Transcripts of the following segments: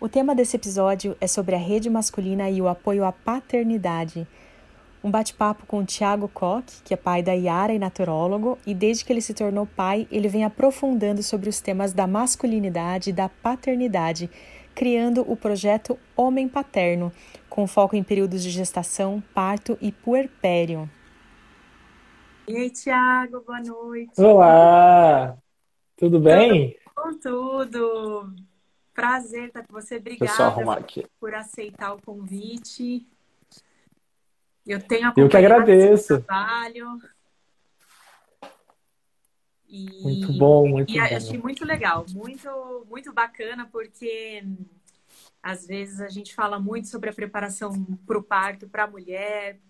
O tema desse episódio é sobre a rede masculina e o apoio à paternidade. Um bate-papo com o Tiago Koch, que é pai da Yara e naturólogo, e desde que ele se tornou pai, ele vem aprofundando sobre os temas da masculinidade e da paternidade, criando o projeto Homem Paterno, com foco em períodos de gestação, parto e puerpério. E aí, Tiago, boa noite. Olá, tudo bem? Tudo, tudo. Prazer estar com você. Obrigada por aceitar o convite. Eu tenho Eu que agradeço. trabalho. E, muito bom, muito e bom. achei muito legal, muito, muito bacana, porque às vezes a gente fala muito sobre a preparação para o parto para a mulher,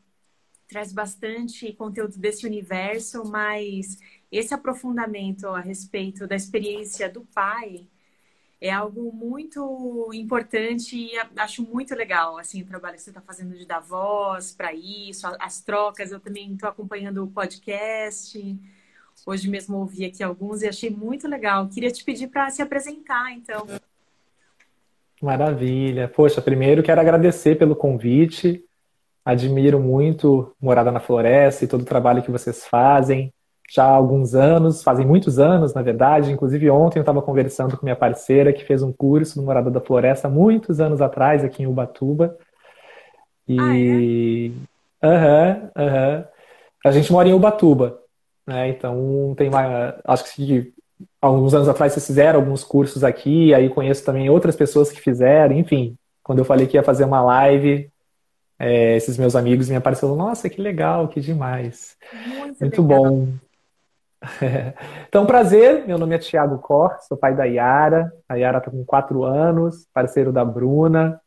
traz bastante conteúdo desse universo, mas esse aprofundamento a respeito da experiência do pai é algo muito importante e acho muito legal assim o trabalho que você está fazendo de dar voz para isso, as trocas. Eu também estou acompanhando o podcast. Hoje mesmo ouvi aqui alguns e achei muito legal. Queria te pedir para se apresentar, então. Maravilha. Poxa, primeiro quero agradecer pelo convite. Admiro muito Morada na Floresta e todo o trabalho que vocês fazem já há alguns anos, fazem muitos anos, na verdade. Inclusive, ontem eu estava conversando com minha parceira que fez um curso no Morada da Floresta muitos anos atrás, aqui em Ubatuba. E. Aham, ah, é? aham. Uhum, uhum. A gente mora em Ubatuba, né? Então, tem uma. Acho que alguns anos atrás vocês fizeram alguns cursos aqui, aí conheço também outras pessoas que fizeram, enfim. Quando eu falei que ia fazer uma live, é, esses meus amigos me apareceram, nossa, que legal, que demais. Muito, Muito bom. Então, prazer, meu nome é Tiago Cor, sou pai da Yara. A Yara está com quatro anos, parceiro da Bruna.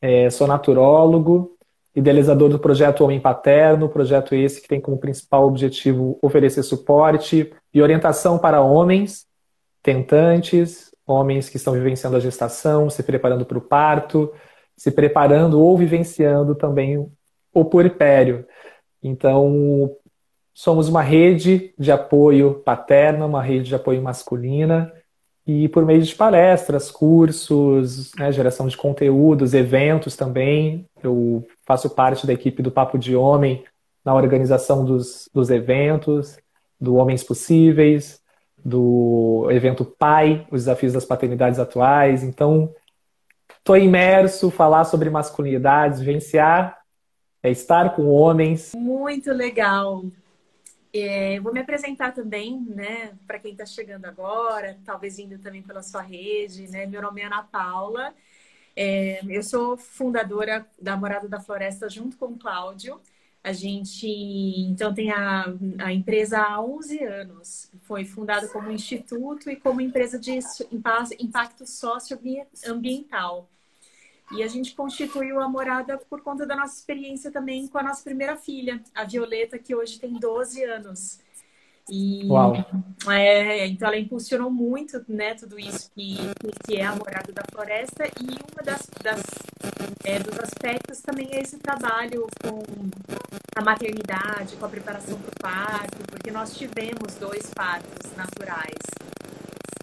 É, sou naturólogo, idealizador do projeto Homem Paterno, projeto esse que tem como principal objetivo oferecer suporte e orientação para homens tentantes, homens que estão vivenciando a gestação, se preparando para o parto, se preparando ou vivenciando também o puerpério. Então, Somos uma rede de apoio paterna, uma rede de apoio masculina, e por meio de palestras, cursos, né, geração de conteúdos, eventos também. Eu faço parte da equipe do Papo de Homem na organização dos, dos eventos, do Homens Possíveis, do evento Pai, os desafios das paternidades atuais. Então, estou imerso, falar sobre masculinidades, vivenciar, é estar com homens. Muito legal. É, vou me apresentar também, né, para quem está chegando agora, talvez indo também pela sua rede, né? Meu nome é Ana Paula, é, eu sou fundadora da Morada da Floresta junto com o Cláudio. A gente, então, tem a, a empresa há 11 anos. Foi fundada como instituto e como empresa de impacto socioambiental. E a gente constituiu a morada por conta da nossa experiência também com a nossa primeira filha, a Violeta, que hoje tem 12 anos. E Uau. É, então ela impulsionou muito né, tudo isso que, que é a morada da floresta e uma das, das é, dos aspectos também é esse trabalho com a maternidade, com a preparação para o parto, porque nós tivemos dois partos naturais.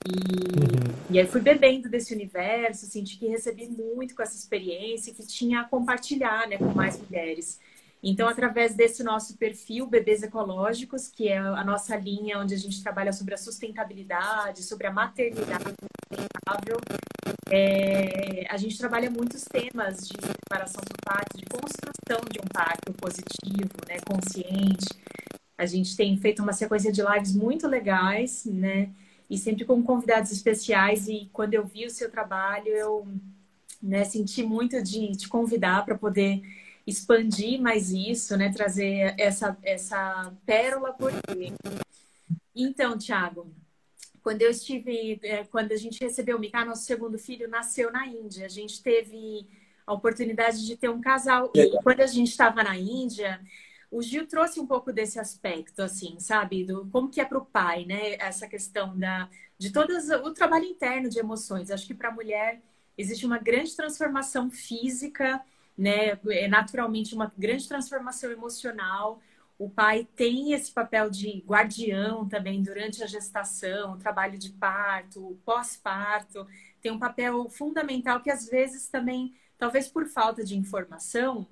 E, uhum. e aí fui bebendo desse universo, senti que recebi muito com essa experiência, que tinha a compartilhar né, com mais mulheres. Então, através desse nosso perfil Bebês Ecológicos, que é a nossa linha onde a gente trabalha sobre a sustentabilidade, sobre a maternidade sustentável, é, a gente trabalha muitos temas de preparação do parto, de construção de um parto positivo, né, consciente. A gente tem feito uma sequência de lives muito legais, né? E sempre com convidados especiais. E quando eu vi o seu trabalho, eu né, senti muito de te convidar para poder expandir mais isso, né, trazer essa, essa pérola por quê. Então, Thiago, quando eu estive, é, quando a gente recebeu o Mika, nosso segundo filho nasceu na Índia. A gente teve a oportunidade de ter um casal. E quando a gente estava na Índia, o Gil trouxe um pouco desse aspecto, assim, sabe? Do como que é para o pai, né? Essa questão da, de todas o trabalho interno de emoções. Acho que para a mulher existe uma grande transformação física, né? É naturalmente uma grande transformação emocional. O pai tem esse papel de guardião também durante a gestação, o trabalho de parto, pós-parto tem um papel fundamental que às vezes também, talvez por falta de informação,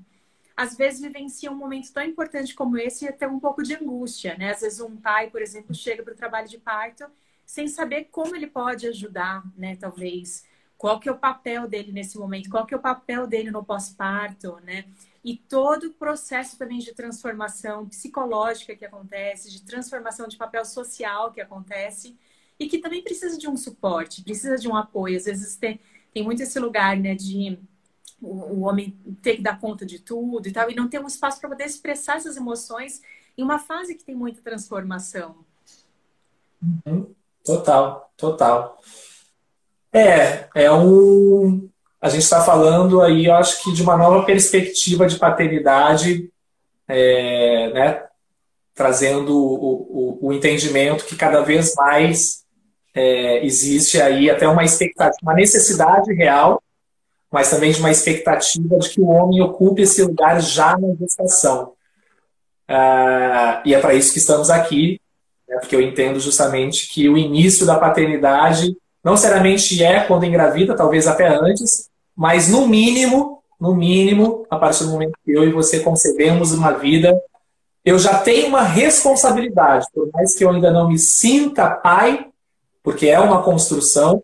às vezes vivencia um momento tão importante como esse e até um pouco de angústia, né? Às vezes um pai, por exemplo, chega para o trabalho de parto sem saber como ele pode ajudar, né? Talvez qual que é o papel dele nesse momento, qual que é o papel dele no pós-parto, né? E todo o processo também de transformação psicológica que acontece, de transformação de papel social que acontece e que também precisa de um suporte, precisa de um apoio. Às vezes tem, tem muito esse lugar, né, de o, homem ter que dar conta de tudo e tal, e não ter um espaço para poder expressar essas emoções em uma fase que tem muita transformação. Uhum. Total, total. É, é um. A gente está falando aí, eu acho que de uma nova perspectiva de paternidade, é, né, trazendo o, o, o, entendimento que cada vez mais é, existe aí até uma expectativa, uma necessidade real mas também de uma expectativa de que o homem ocupe esse lugar já na gestação. Uh, e é para isso que estamos aqui, né, porque eu entendo justamente que o início da paternidade não seriamente é quando engravida, talvez até antes, mas no mínimo, no mínimo, a partir do momento que eu e você concebemos uma vida, eu já tenho uma responsabilidade, por mais que eu ainda não me sinta pai, porque é uma construção,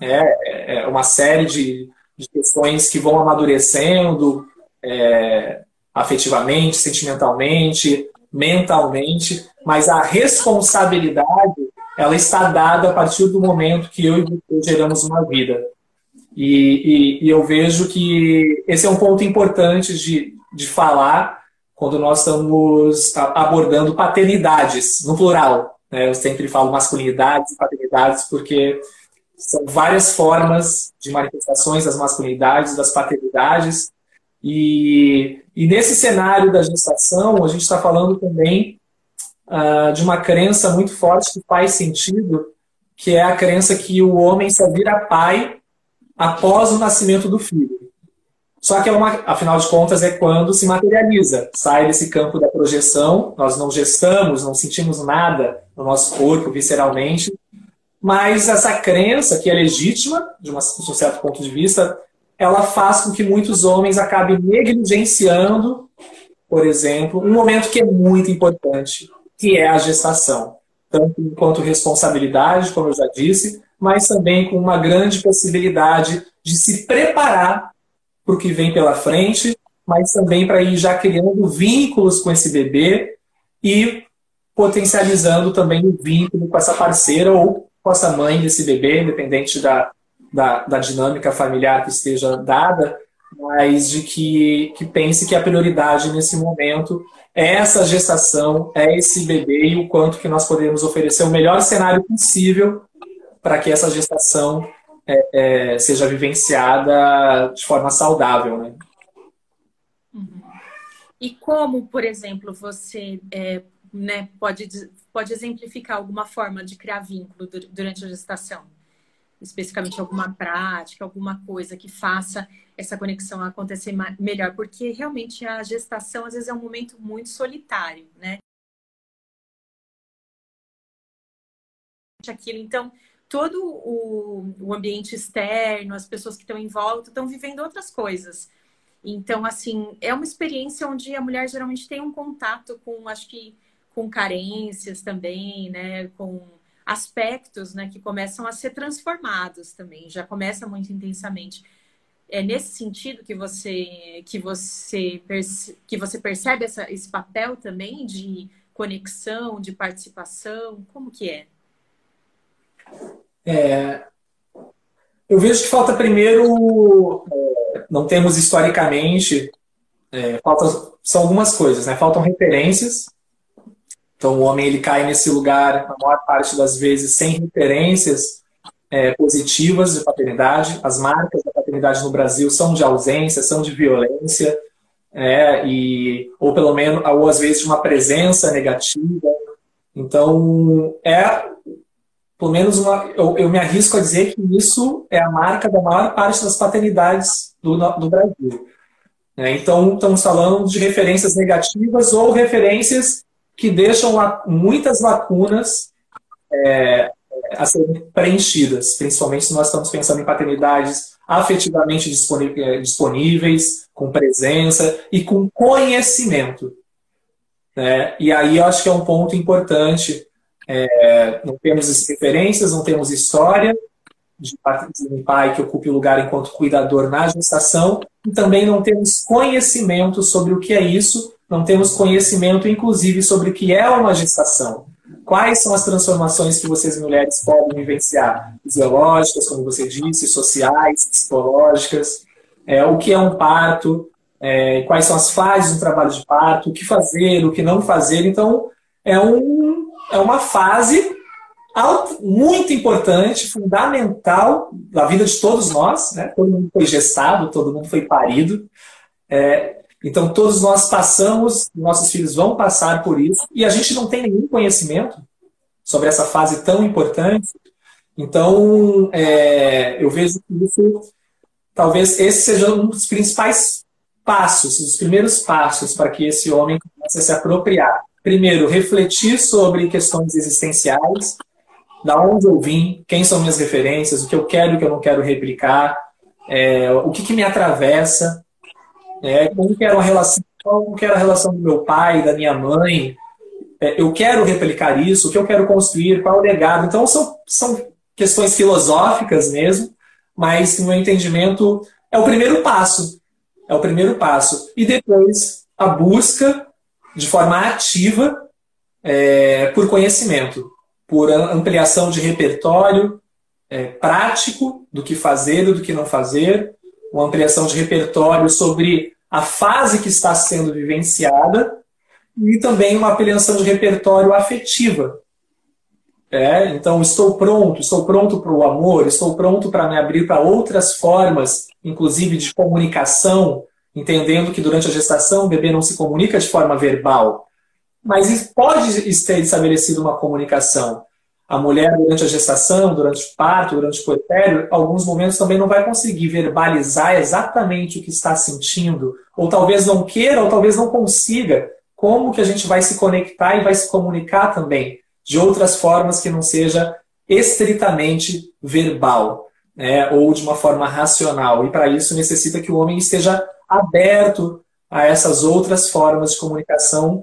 é, é uma série de, de questões que vão amadurecendo é, afetivamente, sentimentalmente, mentalmente, mas a responsabilidade ela está dada a partir do momento que eu e você geramos uma vida. E, e, e, eu vejo que esse é um ponto importante de, de falar quando nós estamos abordando paternidades, no plural. Né? Eu sempre falo masculinidades e paternidades, porque são várias formas de manifestações das masculinidades, das paternidades. E, e nesse cenário da gestação, a gente está falando também uh, de uma crença muito forte que faz sentido, que é a crença que o homem só vira pai após o nascimento do filho. Só que, é uma, afinal de contas, é quando se materializa, sai desse campo da projeção, nós não gestamos, não sentimos nada no nosso corpo visceralmente, mas essa crença, que é legítima, de, uma, de um certo ponto de vista, ela faz com que muitos homens acabem negligenciando, por exemplo, um momento que é muito importante, que é a gestação. Tanto enquanto responsabilidade, como eu já disse, mas também com uma grande possibilidade de se preparar para o que vem pela frente, mas também para ir já criando vínculos com esse bebê e potencializando também o vínculo com essa parceira ou com essa mãe desse bebê, independente da, da, da, dinâmica familiar que esteja dada, mas de que, que pense que a prioridade nesse momento é essa gestação, é esse bebê e o quanto que nós podemos oferecer o melhor cenário possível para que essa gestação é, é, seja vivenciada de forma saudável, né? Uhum. E como, por exemplo, você é, né, pode pode exemplificar alguma forma de criar vínculo durante a gestação? Especificamente alguma prática, alguma coisa que faça essa conexão acontecer melhor, porque realmente a gestação às vezes é um momento muito solitário, né? Aquilo, então, todo o, o ambiente externo, as pessoas que estão em volta estão vivendo outras coisas. Então, assim, é uma experiência onde a mulher geralmente tem um contato com, acho que, com carências também, né? Com aspectos, né? Que começam a ser transformados também, já começa muito intensamente. É nesse sentido que você que você que você percebe essa, esse papel também de conexão, de participação, como que é? É, eu vejo que falta primeiro, é, não temos historicamente, é, falta, são algumas coisas, né? Faltam referências então, o homem ele cai nesse lugar, na maior parte das vezes, sem referências é, positivas de paternidade. As marcas da paternidade no Brasil são de ausência, são de violência, é, e, ou pelo menos, ou às vezes de uma presença negativa. Então, é pelo menos uma, eu, eu, me arrisco a dizer que isso é a marca da maior parte das paternidades do, do Brasil. É, então, estamos falando de referências negativas ou referências que deixam muitas lacunas é, a serem preenchidas, principalmente se nós estamos pensando em paternidades afetivamente eh, disponíveis, com presença e com conhecimento. Né? E aí eu acho que é um ponto importante. É, não temos referências, não temos história de um pai que ocupe o lugar enquanto cuidador na gestação, e também não temos conhecimento sobre o que é isso, não temos conhecimento, inclusive, sobre o que é uma gestação. Quais são as transformações que vocês mulheres podem vivenciar? Fisiológicas, como você disse, sociais, psicológicas, é, o que é um parto, é, quais são as fases do trabalho de parto, o que fazer, o que não fazer. Então, é, um, é uma fase muito importante, fundamental da vida de todos nós. Né? Todo mundo foi gestado, todo mundo foi parido. É, então, todos nós passamos, nossos filhos vão passar por isso, e a gente não tem nenhum conhecimento sobre essa fase tão importante. Então, é, eu vejo que isso, talvez esse seja um dos principais passos, os primeiros passos para que esse homem comece a se apropriar. Primeiro, refletir sobre questões existenciais, da onde eu vim, quem são minhas referências, o que eu quero e o que eu não quero replicar, é, o que, que me atravessa, é, como que era a relação, como que era a relação do meu pai, da minha mãe, é, eu quero replicar isso, o que eu quero construir, qual é o legado. Então são, são questões filosóficas mesmo, mas no meu entendimento é o primeiro passo, é o primeiro passo. E depois a busca de forma ativa é, por conhecimento, por ampliação de repertório é, prático do que fazer e do que não fazer, uma ampliação de repertório sobre a fase que está sendo vivenciada e também uma ampliação de repertório afetiva. É, então, estou pronto, estou pronto para o amor, estou pronto para me abrir para outras formas, inclusive de comunicação, entendendo que durante a gestação o bebê não se comunica de forma verbal, mas pode ter estabelecido uma comunicação a mulher, durante a gestação, durante o parto, durante o puerpério, alguns momentos também não vai conseguir verbalizar exatamente o que está sentindo, ou talvez não queira, ou talvez não consiga. Como que a gente vai se conectar e vai se comunicar também de outras formas que não seja estritamente verbal, né, ou de uma forma racional. E para isso necessita que o homem esteja aberto a essas outras formas de comunicação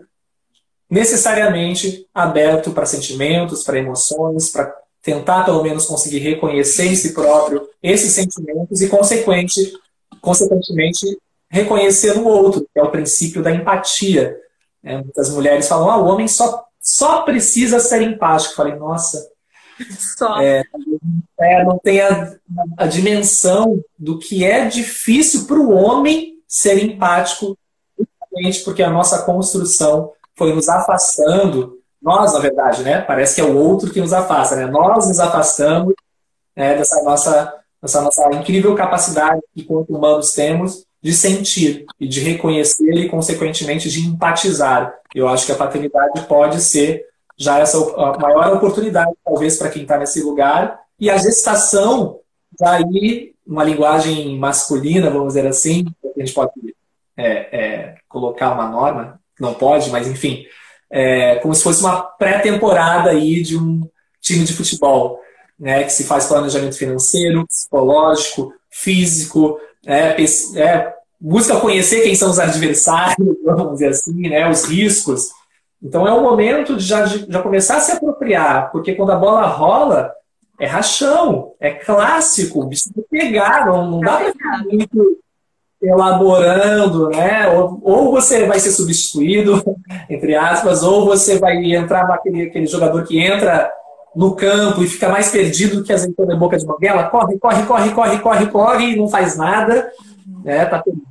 necessariamente aberto para sentimentos, para emoções, para tentar pelo menos conseguir reconhecer em si próprio esses sentimentos e consequente, consequentemente reconhecer no outro, que é o princípio da empatia. É, muitas mulheres falam, ah, o homem só, só precisa ser empático. Eu falei, nossa, só. É, é, não tem a, a dimensão do que é difícil para o homem ser empático, justamente porque a nossa construção foi nos afastando, nós, na verdade, né? Parece que é o outro que nos afasta, né? Nós nos afastamos né, dessa nossa, dessa nossa incrível capacidade que, enquanto humanos, temos de sentir e de reconhecer e, consequentemente, de empatizar. Eu acho que a paternidade pode ser já essa maior oportunidade, talvez, para quem está nesse lugar. E a gestação, daí, uma linguagem masculina, vamos dizer assim, a gente pode é, é, colocar uma norma, não pode, mas enfim, é como se fosse uma pré-temporada aí de um time de futebol, né, que se faz planejamento financeiro, psicológico, físico, é, é, busca conhecer quem são os adversários, vamos dizer assim, né, os riscos. Então é o momento de já, de já começar a se apropriar, porque quando a bola rola, é rachão, é clássico, o bicho pegar, não, não dá para ficar muito elaborando, né? Ou, ou, você vai ser substituído, entre aspas, ou você vai entrar naquele aquele jogador que entra no campo e fica mais perdido do que azeitona em boca de banguela, corre, corre, corre, corre, corre, corre e não faz nada, né? Tá perdido.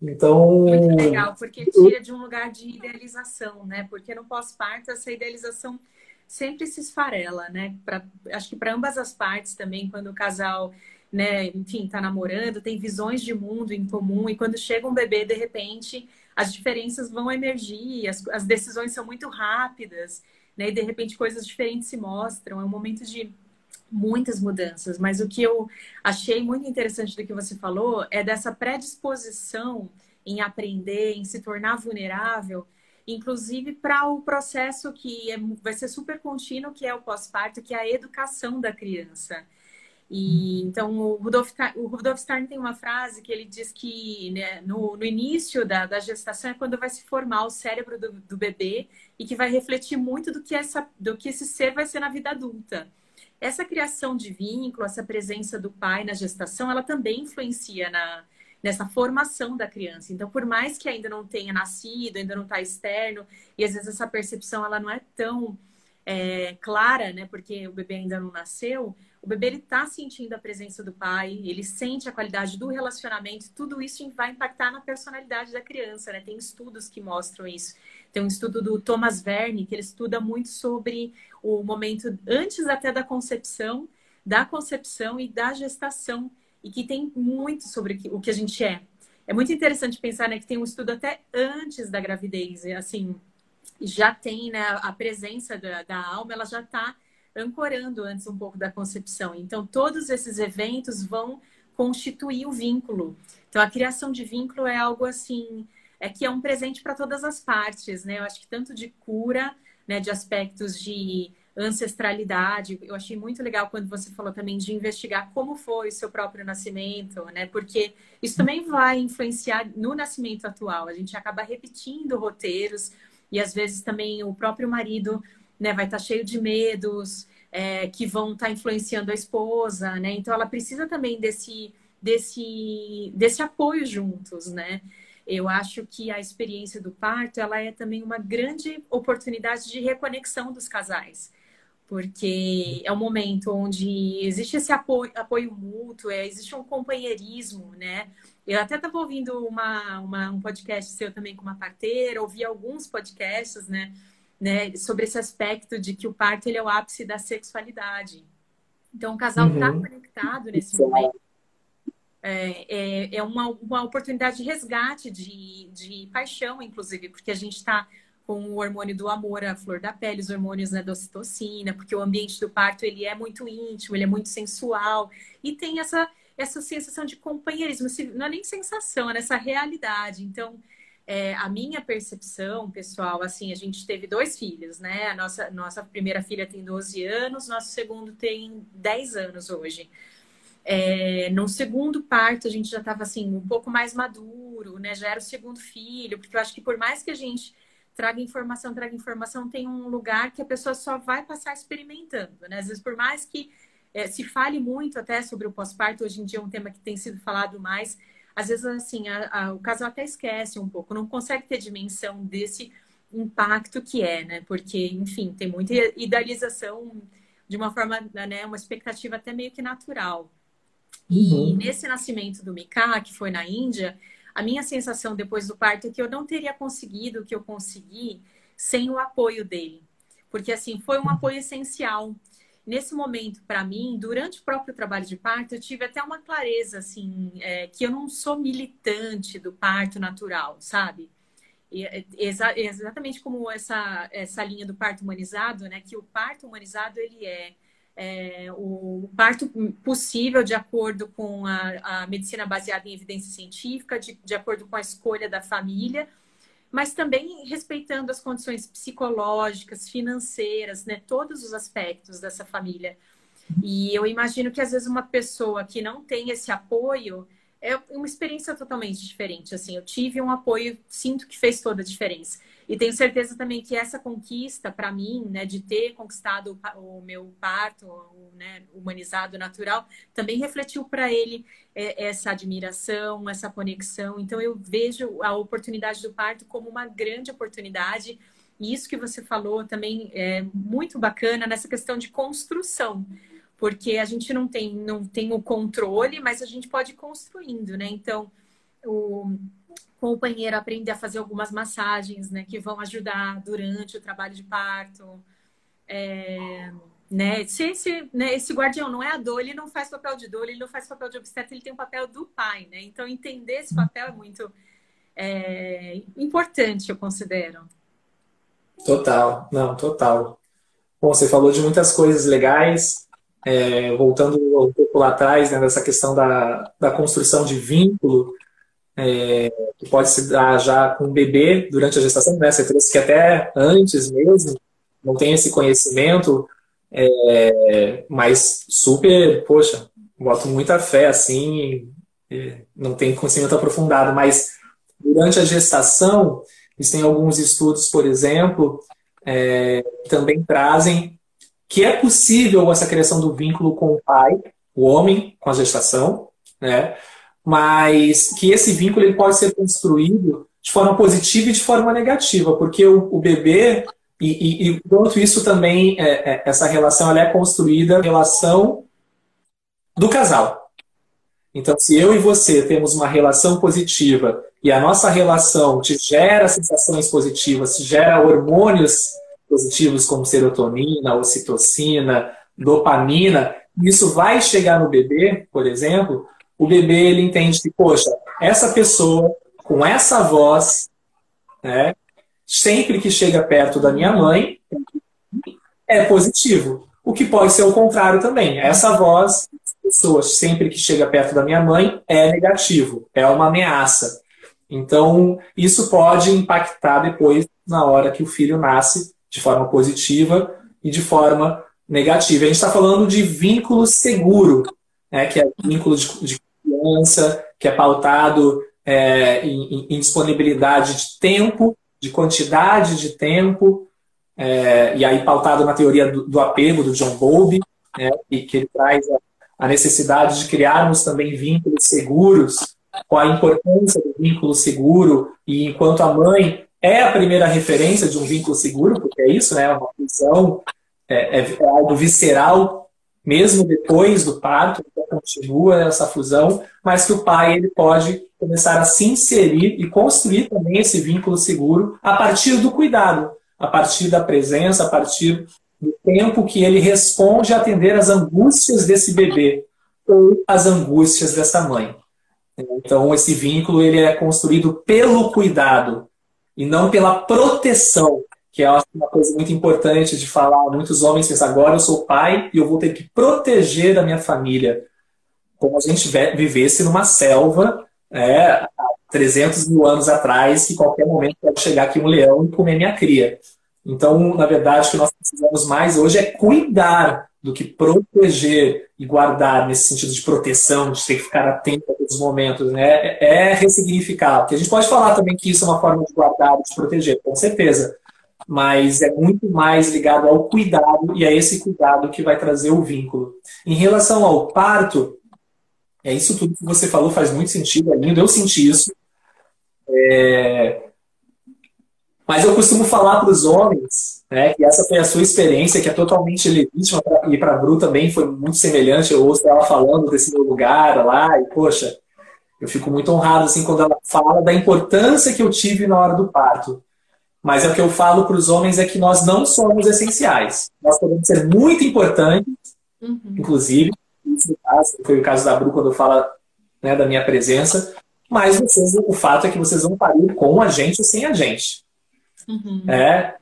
Então. Muito legal, porque tira de um lugar de idealização, né? Porque no pós-parto essa idealização sempre se esfarela, né? Pra, acho que para ambas as partes também, quando o casal né, enfim, está namorando, tem visões de mundo em comum, e quando chega um bebê, de repente, as diferenças vão emergir, as, as decisões são muito rápidas, né, e de repente coisas diferentes se mostram. É um momento de muitas mudanças, mas o que eu achei muito interessante do que você falou é dessa predisposição em aprender, em se tornar vulnerável. inclusive para o processo que é, vai ser super contínuo, que é o pós-parto, que é a educação da criança. E então o Rudolf, o Rudolf Stein tem uma frase que ele diz que né, no, no, início da, da, gestação é quando vai se formar o cérebro do, do, bebê e que vai refletir muito do que, essa, do que esse ser vai ser na vida adulta. Essa criação de vínculo, essa presença do pai na gestação, ela também influencia na, nessa formação da criança. Então, por mais que ainda não tenha nascido, ainda não está externo, e às vezes essa percepção ela não é tão é, clara, né? Porque o bebê ainda não nasceu, o bebê ele está sentindo a presença do pai, ele sente a qualidade do relacionamento, tudo isso vai impactar na personalidade da criança, né? Tem estudos que mostram isso. Tem um estudo do Thomas Verne que ele estuda muito sobre o momento antes até da concepção, da concepção e da gestação e que tem muito sobre o que a gente é. É muito interessante pensar né, que tem um estudo até antes da gravidez, assim, já tem né, a presença da, da alma, ela já está ancorando antes um pouco da concepção. Então, todos esses eventos vão constituir o vínculo. Então, a criação de vínculo é algo assim, é que é um presente para todas as partes, né? Eu acho que tanto de cura, né, de aspectos de ancestralidade. Eu achei muito legal quando você falou também de investigar como foi o seu próprio nascimento, né? Porque isso também vai influenciar no nascimento atual. A gente acaba repetindo roteiros e às vezes também o próprio marido né, vai estar tá cheio de medos é, que vão estar tá influenciando a esposa, né? Então ela precisa também desse, desse, desse apoio juntos, né? Eu acho que a experiência do parto ela é também uma grande oportunidade de reconexão dos casais, porque é um momento onde existe esse apoio, apoio mútuo, é, existe um companheirismo, né? Eu até estava ouvindo uma, uma, um podcast seu também com uma parteira, ouvi alguns podcasts, né? Né, sobre esse aspecto de que o parto ele é o ápice da sexualidade. Então, o casal está uhum. conectado nesse momento. É, é, é uma, uma oportunidade de resgate, de, de paixão, inclusive, porque a gente está com o hormônio do amor, a flor da pele, os hormônios né, da ocitocina, porque o ambiente do parto ele é muito íntimo, ele é muito sensual e tem essa, essa sensação de companheirismo, não é nem sensação, é nessa realidade. Então, é, a minha percepção, pessoal, assim, a gente teve dois filhos, né? A nossa, nossa primeira filha tem 12 anos, nosso segundo tem 10 anos hoje. É, no segundo parto, a gente já estava assim, um pouco mais maduro, né? Já era o segundo filho, porque eu acho que por mais que a gente traga informação, traga informação, tem um lugar que a pessoa só vai passar experimentando, né? Às vezes, por mais que é, se fale muito até sobre o pós-parto, hoje em dia é um tema que tem sido falado mais às vezes, assim, a, a, o casal até esquece um pouco, não consegue ter dimensão desse impacto que é, né? Porque, enfim, tem muita idealização de uma forma, né, uma expectativa até meio que natural. E uhum. nesse nascimento do Mika, que foi na Índia, a minha sensação depois do parto é que eu não teria conseguido o que eu consegui sem o apoio dele. Porque, assim, foi um apoio essencial nesse momento, para mim, durante o próprio trabalho de parto, eu tive até uma clareza, assim, é, que eu não sou militante do parto natural, sabe? E, é, exa exatamente como essa, essa linha do parto humanizado, né? Que o parto humanizado, ele é, é o parto possível de acordo com a, a medicina baseada em evidência científica, de, de acordo com a escolha da família, mas também respeitando as condições psicológicas, financeiras, né, todos os aspectos dessa família. E eu imagino que às vezes uma pessoa que não tem esse apoio é uma experiência totalmente diferente. Assim, eu tive um apoio, sinto que fez toda a diferença. E tenho certeza também que essa conquista, para mim, né, de ter conquistado o, meu parto, o, né, humanizado, natural, também refletiu para ele é, essa admiração, essa conexão. Então, eu vejo a oportunidade do parto como uma grande oportunidade. E isso que você falou também é muito bacana nessa questão de construção porque a gente não tem, não tem o controle, mas a gente pode ir construindo, né? Então, o, companheiro aprender a fazer algumas massagens, né, que vão ajudar durante o trabalho de parto. É, né, se esse, né, esse guardião não é a dor, ele não faz papel de dor, ele não faz papel de obstetra, ele tem o papel do pai, né? Então, entender esse papel é muito é, importante, eu considero. Total, não, total. Bom, você falou de muitas coisas legais, é, voltando um pouco lá atrás, né, dessa questão da, da construção de vínculo, é, que pode se dar já com o bebê durante a gestação, né? Você trouxe que até antes mesmo, não tem esse conhecimento, é, mas super, poxa, boto muita fé assim, não tem conhecimento aprofundado, mas durante a gestação, existem alguns estudos, por exemplo, é, que também trazem que é possível essa criação do vínculo com o pai, o homem, com a gestação, né? mas que esse vínculo ele pode ser construído de forma positiva e de forma negativa, porque o, o bebê, e, e, e quanto isso também, é, é, essa relação ela é construída relação do casal. Então, se eu e você temos uma relação positiva e a nossa relação te gera sensações positivas, te gera hormônios positivos como serotonina, ocitocina, dopamina, isso vai chegar no bebê, por exemplo, o bebê ele entende que, poxa, essa pessoa com essa voz, né, sempre que chega perto da minha mãe, é positivo. O que pode ser o contrário também. Essa voz, pessoa sempre que chega perto da minha mãe, é negativo, é uma ameaça. Então, isso pode impactar depois na hora que o filho nasce de forma positiva e de forma negativa. A gente está falando de vínculo seguro, né, que é vínculo de, de confiança, que é pautado é, em, em, disponibilidade de tempo, de quantidade de tempo, é, e aí pautado na teoria do, do apego do John Bowlby, né, e que ele traz a, a necessidade de criarmos também vínculos seguros, com a importância do vínculo seguro, e enquanto a mãe é a primeira referência de um vínculo seguro, porque é isso, né? É uma função, é, é, é algo visceral, mesmo depois do parto, então continua essa fusão, mas que o pai ele pode começar a se inserir e construir também esse vínculo seguro a partir do cuidado, a partir da presença, a partir do tempo que ele responde a atender as angústias desse bebê ou as angústias dessa mãe. Então, esse vínculo ele é construído pelo cuidado, e não pela proteção, que é uma coisa muito importante de falar. Muitos homens pensam, agora eu sou pai e eu vou ter que proteger a minha família. Como a gente vivesse numa selva é, há 300 mil anos atrás, que qualquer momento pode chegar aqui um leão e comer minha cria. Então, na verdade, o que nós precisamos mais hoje é cuidar do que proteger e guardar nesse sentido de proteção, de ter que ficar atento a todos os momentos, né? É, é ressignificar. Porque a gente pode falar também que isso é uma forma de guardar, de proteger, com certeza. Mas é muito mais ligado ao cuidado e é esse cuidado que vai trazer o vínculo. Em relação ao parto, é isso tudo que você falou faz muito sentido, é lindo, eu senti isso. É... Mas eu costumo falar para os homens né? Que essa foi a sua experiência, que é totalmente legítima, e para a Bru também foi muito semelhante. Eu ouço ela falando desse meu lugar lá, e poxa, eu fico muito honrado assim quando ela fala da importância que eu tive na hora do parto. Mas é o que eu falo para os homens é que nós não somos essenciais. Nós podemos ser muito importantes, uhum. inclusive, foi o caso da Bru quando fala né, da minha presença, mas vocês, o fato é que vocês vão parir com a gente ou sem a gente. Uhum. É,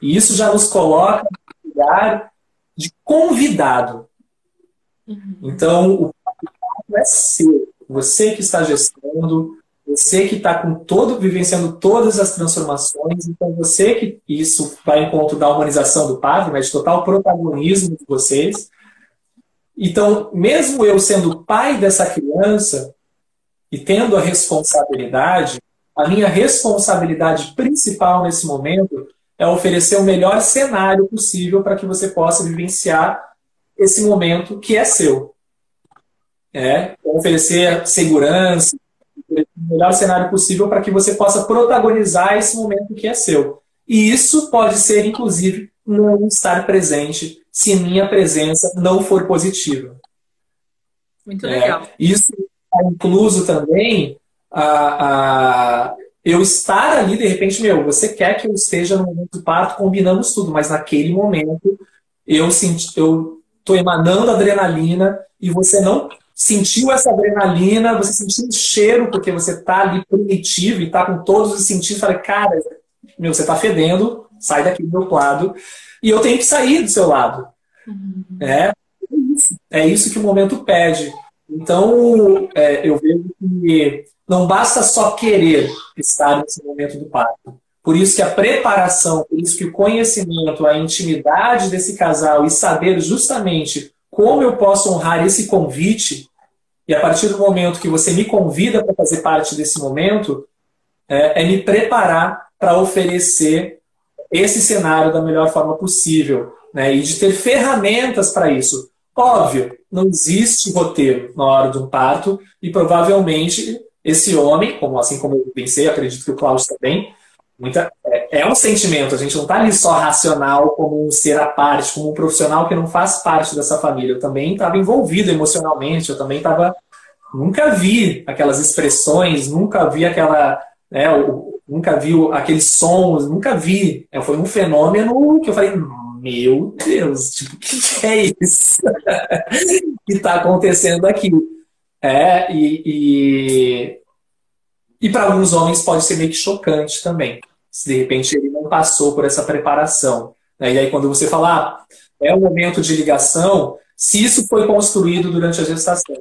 e isso já nos coloca no lugar de convidado. Uhum. Então, o papo é seu. Você que está gestando, você que está com todo, vivenciando todas as transformações, então você que isso vai em conta da humanização do padre, mas de total protagonismo de vocês. Então, mesmo eu sendo pai dessa criança e tendo a responsabilidade, a minha responsabilidade principal nesse momento é oferecer o melhor cenário possível para que você possa vivenciar esse momento que é seu. É, oferecer segurança, o melhor cenário possível para que você possa protagonizar esse momento que é seu. E isso pode ser, inclusive, não estar presente se minha presença não for positiva. Muito legal. É, isso é incluso também a, a eu estar ali, de repente, meu, você quer que eu esteja no momento do parto, combinamos tudo, mas naquele momento eu senti, eu tô emanando adrenalina e você não sentiu essa adrenalina, você sentiu o cheiro porque você tá ali primitivo e tá com todos os sentidos, falei, cara, meu, você tá fedendo, sai daqui do meu lado e eu tenho que sair do seu lado. Uhum. É, é isso, é isso que o momento pede. Então, é, eu vejo que não basta só querer estar nesse momento do parto. Por isso que a preparação, por isso que o conhecimento, a intimidade desse casal e saber justamente como eu posso honrar esse convite, e a partir do momento que você me convida para fazer parte desse momento, é, é me preparar para oferecer esse cenário da melhor forma possível, né? E de ter ferramentas para isso. Óbvio, não existe roteiro na hora de um parto e provavelmente esse homem, como assim como eu pensei, acredito que o Cláudio também, muita, é, é, um sentimento. A gente não está ali só racional como um ser à parte, como um profissional que não faz parte dessa família. Eu também estava envolvido emocionalmente. Eu também estava, nunca vi aquelas expressões, nunca vi aquela, né, nunca vi aqueles sons, nunca vi. É, foi um fenômeno que eu falei, meu Deus, tipo, o que é isso que está acontecendo aqui? É, e, e, e para alguns homens pode ser meio que chocante também, se de repente ele não passou por essa preparação. Né? E aí, quando você fala, ah, é um momento de ligação, se isso foi construído durante a gestação.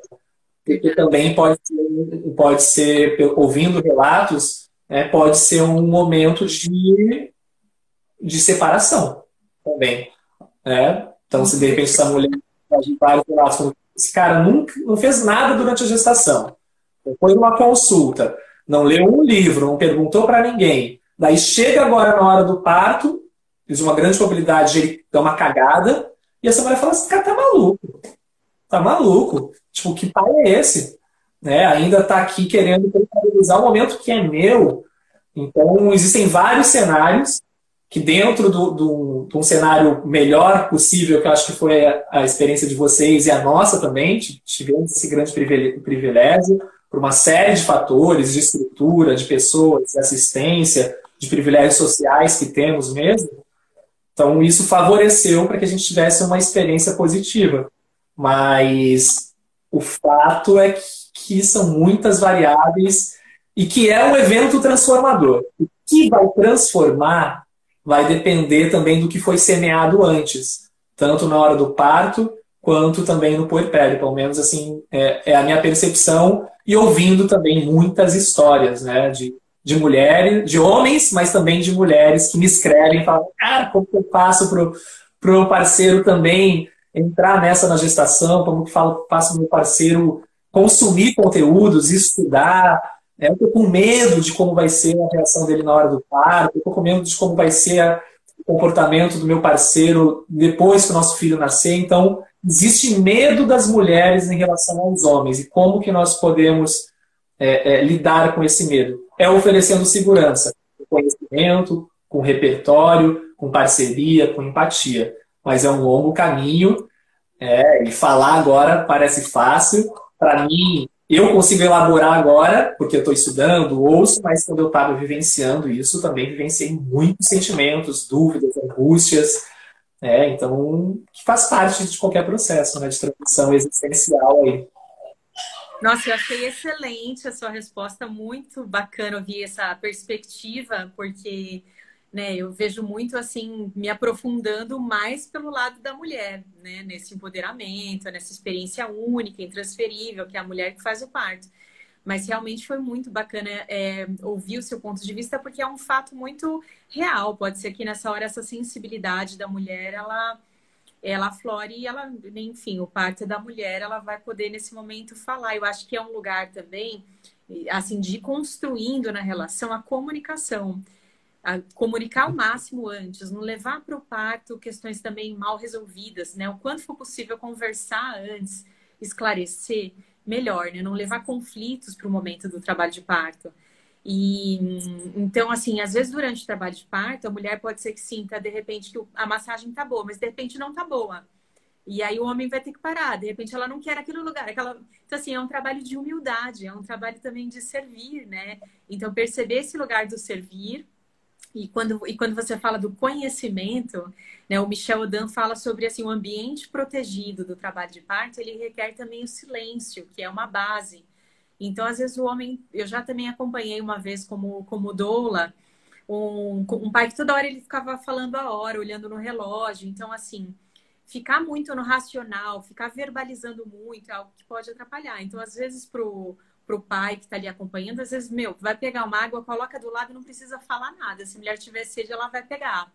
Porque também pode ser, pode ser ouvindo relatos, né, pode ser um momento de, de separação também. Né? Então, se de repente essa mulher vários relatos, esse cara nunca não fez nada durante a gestação, foi numa consulta, não leu um livro, não perguntou para ninguém, daí chega agora na hora do parto, diz uma grande probabilidade de ele dar uma cagada, e essa mulher fala assim, cara, tá maluco, tá maluco, tipo, que pai é esse? Né? Ainda tá aqui querendo realizar o momento que é meu. Então, existem vários cenários que dentro do, do, de um cenário melhor possível, que eu acho que foi a, a, experiência de vocês e a nossa também, tivemos esse grande privilégio, por uma série de fatores, de estrutura, de pessoas, de assistência, de privilégios sociais que temos mesmo. Então, isso favoreceu para que a gente tivesse uma experiência positiva. Mas o fato é que, que são muitas variáveis e que é um evento transformador. O que vai transformar vai depender também do que foi semeado antes, tanto na hora do parto quanto também no puerpério. Pelo menos assim é, é a minha percepção e ouvindo também muitas histórias, né, de, de mulheres, de homens, mas também de mulheres que me escrevem e falam, cara, como que eu faço pro pro parceiro também entrar nessa na gestação, como que falo, faço meu parceiro consumir conteúdos, estudar, eu estou com medo de como vai ser a reação dele na hora do parto, eu estou com medo de como vai ser o comportamento do meu parceiro depois que o nosso filho nascer. Então, existe medo das mulheres em relação aos homens e como que nós podemos é, é, lidar com esse medo? É oferecendo segurança, com conhecimento, com repertório, com parceria, com empatia. Mas é um longo caminho é, e falar agora parece fácil. Para mim, eu consigo elaborar agora, porque eu estou estudando, ouço, mas quando eu estava vivenciando isso, também vivenciei muitos sentimentos, dúvidas, angústias. Né? Então, que faz parte de qualquer processo né, de transição existencial aí. Nossa, eu achei excelente a sua resposta, muito bacana ouvir essa perspectiva, porque né? Eu vejo muito assim me aprofundando mais pelo lado da mulher, né? Nesse empoderamento, nessa experiência única, intransferível, que é a mulher que faz o parto. Mas realmente foi muito bacana é, ouvir o seu ponto de vista, porque é um fato muito real. Pode ser que nessa hora essa sensibilidade da mulher ela ela aflore e ela, enfim, o parto da mulher, ela vai poder nesse momento falar. Eu acho que é um lugar também, assim, de construindo na relação a comunicação comunicar ao máximo antes, não levar para o parto questões também mal resolvidas, né? O quanto for possível conversar antes, esclarecer, melhor, né? Não levar conflitos para o momento do trabalho de parto. E então, assim, às vezes durante o trabalho de parto, a mulher pode ser que sinta de repente que a massagem tá boa, mas de repente não tá boa. E aí o homem vai ter que parar, de repente ela não quer aquele lugar. Aquela... Então, assim, é um trabalho de humildade, é um trabalho também de servir, né? Então, perceber esse lugar do servir e quando, e quando você fala do conhecimento, né, o Michel Odan fala sobre assim, o ambiente protegido do trabalho de parto, ele requer também o silêncio, que é uma base. Então, às vezes, o homem, eu já também acompanhei uma vez como, como doula, um, um pai que toda hora ele ficava falando a hora, olhando no relógio. Então, assim, ficar muito no racional, ficar verbalizando muito é algo que pode atrapalhar. Então, às vezes, pro pro pai que está ali acompanhando, às vezes, meu, vai pegar uma água, coloca do lado e não precisa falar nada. Se a mulher tiver sede, ela vai pegar.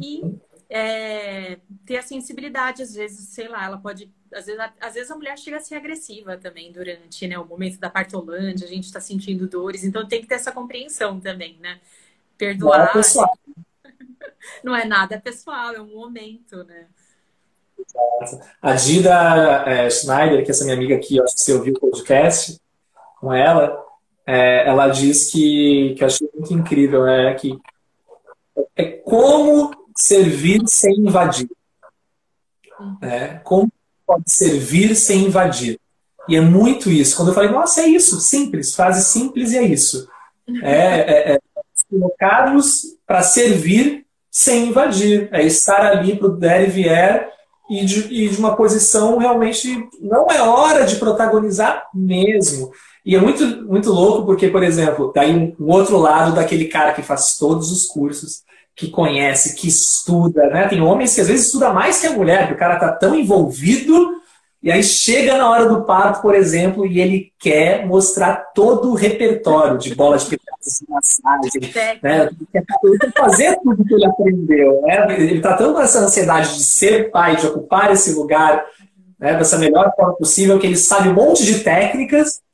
E é, ter a sensibilidade, às vezes, sei lá, ela pode. Às vezes, a, às vezes a mulher chega a ser agressiva também durante né, o momento da partolândia, a gente está sentindo dores, então tem que ter essa compreensão também, né? Perdoar. Não é nada pessoal, é um momento, né? A Dida é, Schneider, que é essa minha amiga aqui, acho que você ouviu o podcast com ela, é, ela diz que, que eu achei muito incrível, né? Que é como servir sem invadir. É, como pode servir sem invadir. E é muito isso. Quando eu falei, nossa, é isso, simples, frase simples e é isso. É, é, é colocar-nos para servir sem invadir. É estar ali para o der e vier e de, e de, uma posição realmente não é hora de protagonizar mesmo. E é muito, muito louco porque, por exemplo, daí um, um outro lado daquele cara que faz todos os cursos, que conhece, que estuda, né? Tem homens que às vezes estuda mais que a mulher, que o cara tá tão envolvido e aí chega na hora do parto, por exemplo, e ele quer mostrar todo o repertório de bola de pilates, massagem, né? Ele quer fazer tudo que ele aprendeu, né? Ele tá tão com essa ansiedade de ser pai, de ocupar esse lugar, né? Dessa melhor forma possível, que ele sabe um monte de técnicas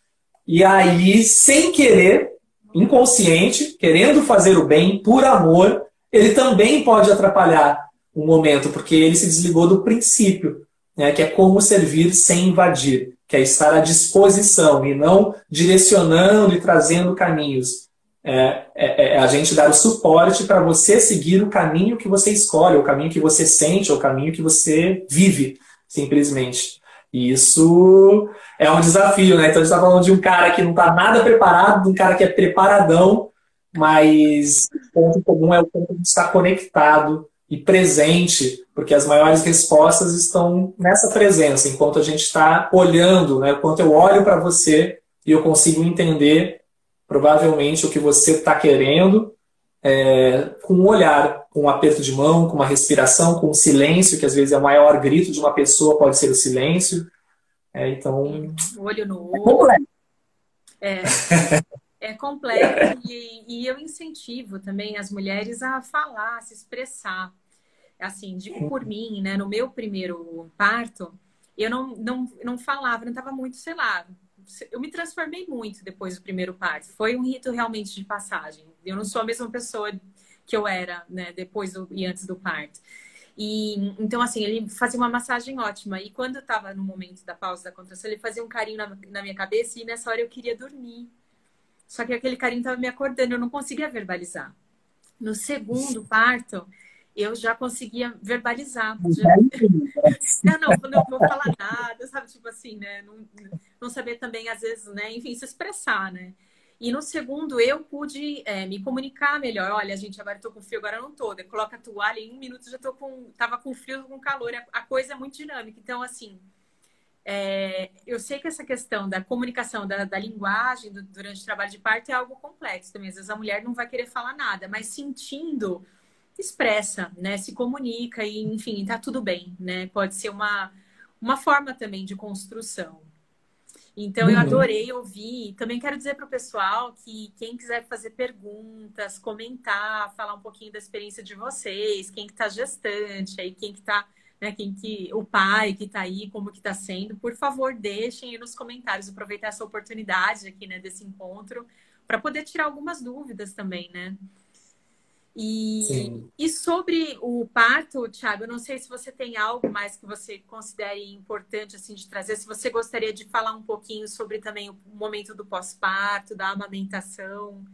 e aí, sem querer, inconsciente, querendo fazer o bem por amor, ele também pode atrapalhar o momento, porque ele se desligou do princípio, né, que é como servir sem invadir, que é estar à disposição e não direcionando e trazendo caminhos. É, é, é a gente dar o suporte para você seguir o caminho que você escolhe, o caminho que você sente, o caminho que você vive, simplesmente. Isso é um desafio, né? Então a gente está falando de um cara que não está nada preparado, de um cara que é preparadão, mas o ponto comum é o ponto de estar conectado e presente, porque as maiores respostas estão nessa presença, enquanto a gente está olhando, né? Enquanto eu olho para você e eu consigo entender provavelmente o que você está querendo é, com um olhar, com um aperto de mão, com uma respiração, com um silêncio, que às vezes é o maior grito de uma pessoa, pode ser o silêncio. É, então. Olho no olho. É complexo. É. é complexo e, e, eu incentivo também as mulheres a falar, a se expressar. Assim, digo por mim, né? No meu primeiro parto, eu não, não, não falava, não estava muito, sei lá, eu me transformei muito depois do primeiro parto. Foi um rito realmente de passagem. Eu não sou a mesma pessoa que eu era, né, depois do, e antes do parto. E então, assim, ele fazia uma massagem ótima. E quando eu estava no momento da pausa da contração, ele fazia um carinho na, na minha cabeça e nessa hora eu queria dormir. Só que aquele carinho estava me acordando, eu não conseguia verbalizar. No segundo parto, eu já conseguia verbalizar. Já... não, não, não vou falar nada, sabe? Tipo assim, né? Não, não saber também, às vezes, né? Enfim, se expressar, né? E no segundo, eu pude é, me comunicar melhor. Olha, gente, agora estou com frio, agora não estou. Coloca a toalha, em um minuto já estou com. Tava com frio, com calor. A coisa é muito dinâmica. Então, assim, é, eu sei que essa questão da comunicação, da, da linguagem do, durante o trabalho de parto é algo complexo também. Às vezes a mulher não vai querer falar nada, mas sentindo, expressa, né? Se comunica e, enfim, tá tudo bem, né? Pode ser uma, uma forma também de construção. Então, eu uhum. adorei ouvir. Também quero dizer para o pessoal que quem quiser fazer perguntas, comentar, falar um pouquinho da experiência de vocês, quem que está gestante, aí quem que está né, quem que o pai que está aí, como que está sendo, por favor, deixem aí nos comentários, aproveitar essa oportunidade aqui, né, desse encontro, para poder tirar algumas dúvidas também, né? E, e sobre o parto, Thiago, eu não sei se você tem algo mais que você considere importante assim de trazer, se você gostaria de falar um pouquinho sobre também o momento do pós-parto, da amamentação,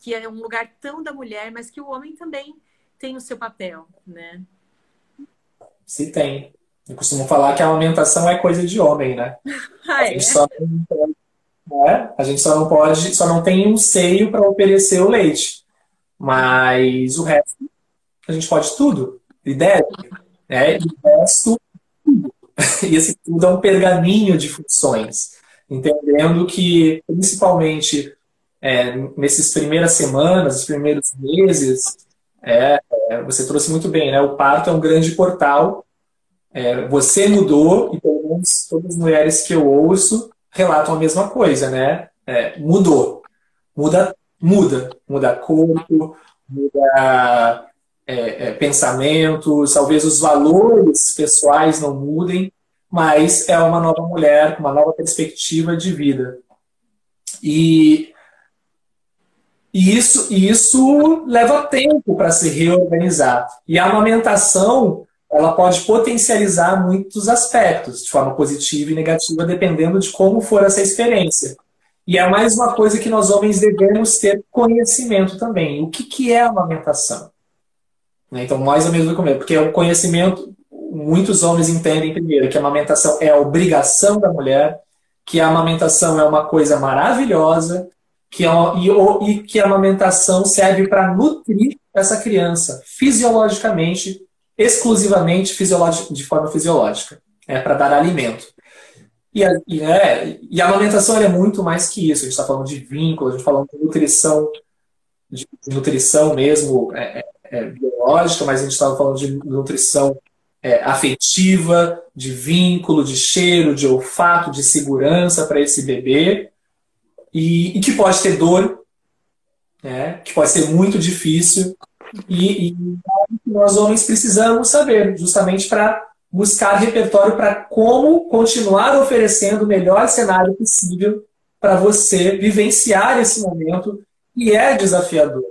que é um lugar tão da mulher, mas que o homem também tem o seu papel, né? Se tem. Eu costumo falar que a amamentação é coisa de homem, né? ah, a, gente é? só não, né? a gente só não pode, só não tem um seio para oferecer o leite. Mas o resto, a gente pode tudo. E deve. Né? E o resto, tudo. E esse tudo é um pergaminho de funções. Entendendo que, principalmente é, nessas primeiras semanas, os primeiros meses, é, é, você trouxe muito bem, né? O parto é um grande portal É, você mudou, e pelo menos todas as mulheres que eu ouço relatam a mesma coisa, né? É, mudou. Muda, muda. Muda corpo, muda é, é, pensamentos, talvez os valores pessoais não mudem, mas é uma nova mulher, uma nova perspectiva de vida. E, e isso, isso leva tempo para se reorganizar. E a amamentação ela pode potencializar muitos aspectos, de forma positiva e negativa, dependendo de como for essa experiência. E é mais uma coisa que nós homens devemos ter conhecimento também. O que, que é a amamentação? Né, então, mais ou menos do começo, porque o conhecimento, muitos homens entendem primeiro que a amamentação é a obrigação da mulher, que a amamentação é uma coisa maravilhosa, que é e, e que a amamentação serve para nutrir essa criança fisiologicamente exclusivamente de forma fisiológica, é para dar alimento. E a, e, é, e a amamentação é muito mais que isso. A gente está falando de vínculo, a gente está falando de nutrição, de, nutrição mesmo é, é, é biológica, mas a gente estava falando de nutrição é, afetiva, de vínculo, de cheiro, de olfato, de segurança para esse bebê, e, e, que pode ter dor, né, que pode ser muito difícil, e, e nós homens precisamos saber, justamente para buscar repertório para como continuar oferecendo o melhor cenário possível para você vivenciar esse momento que é desafiador.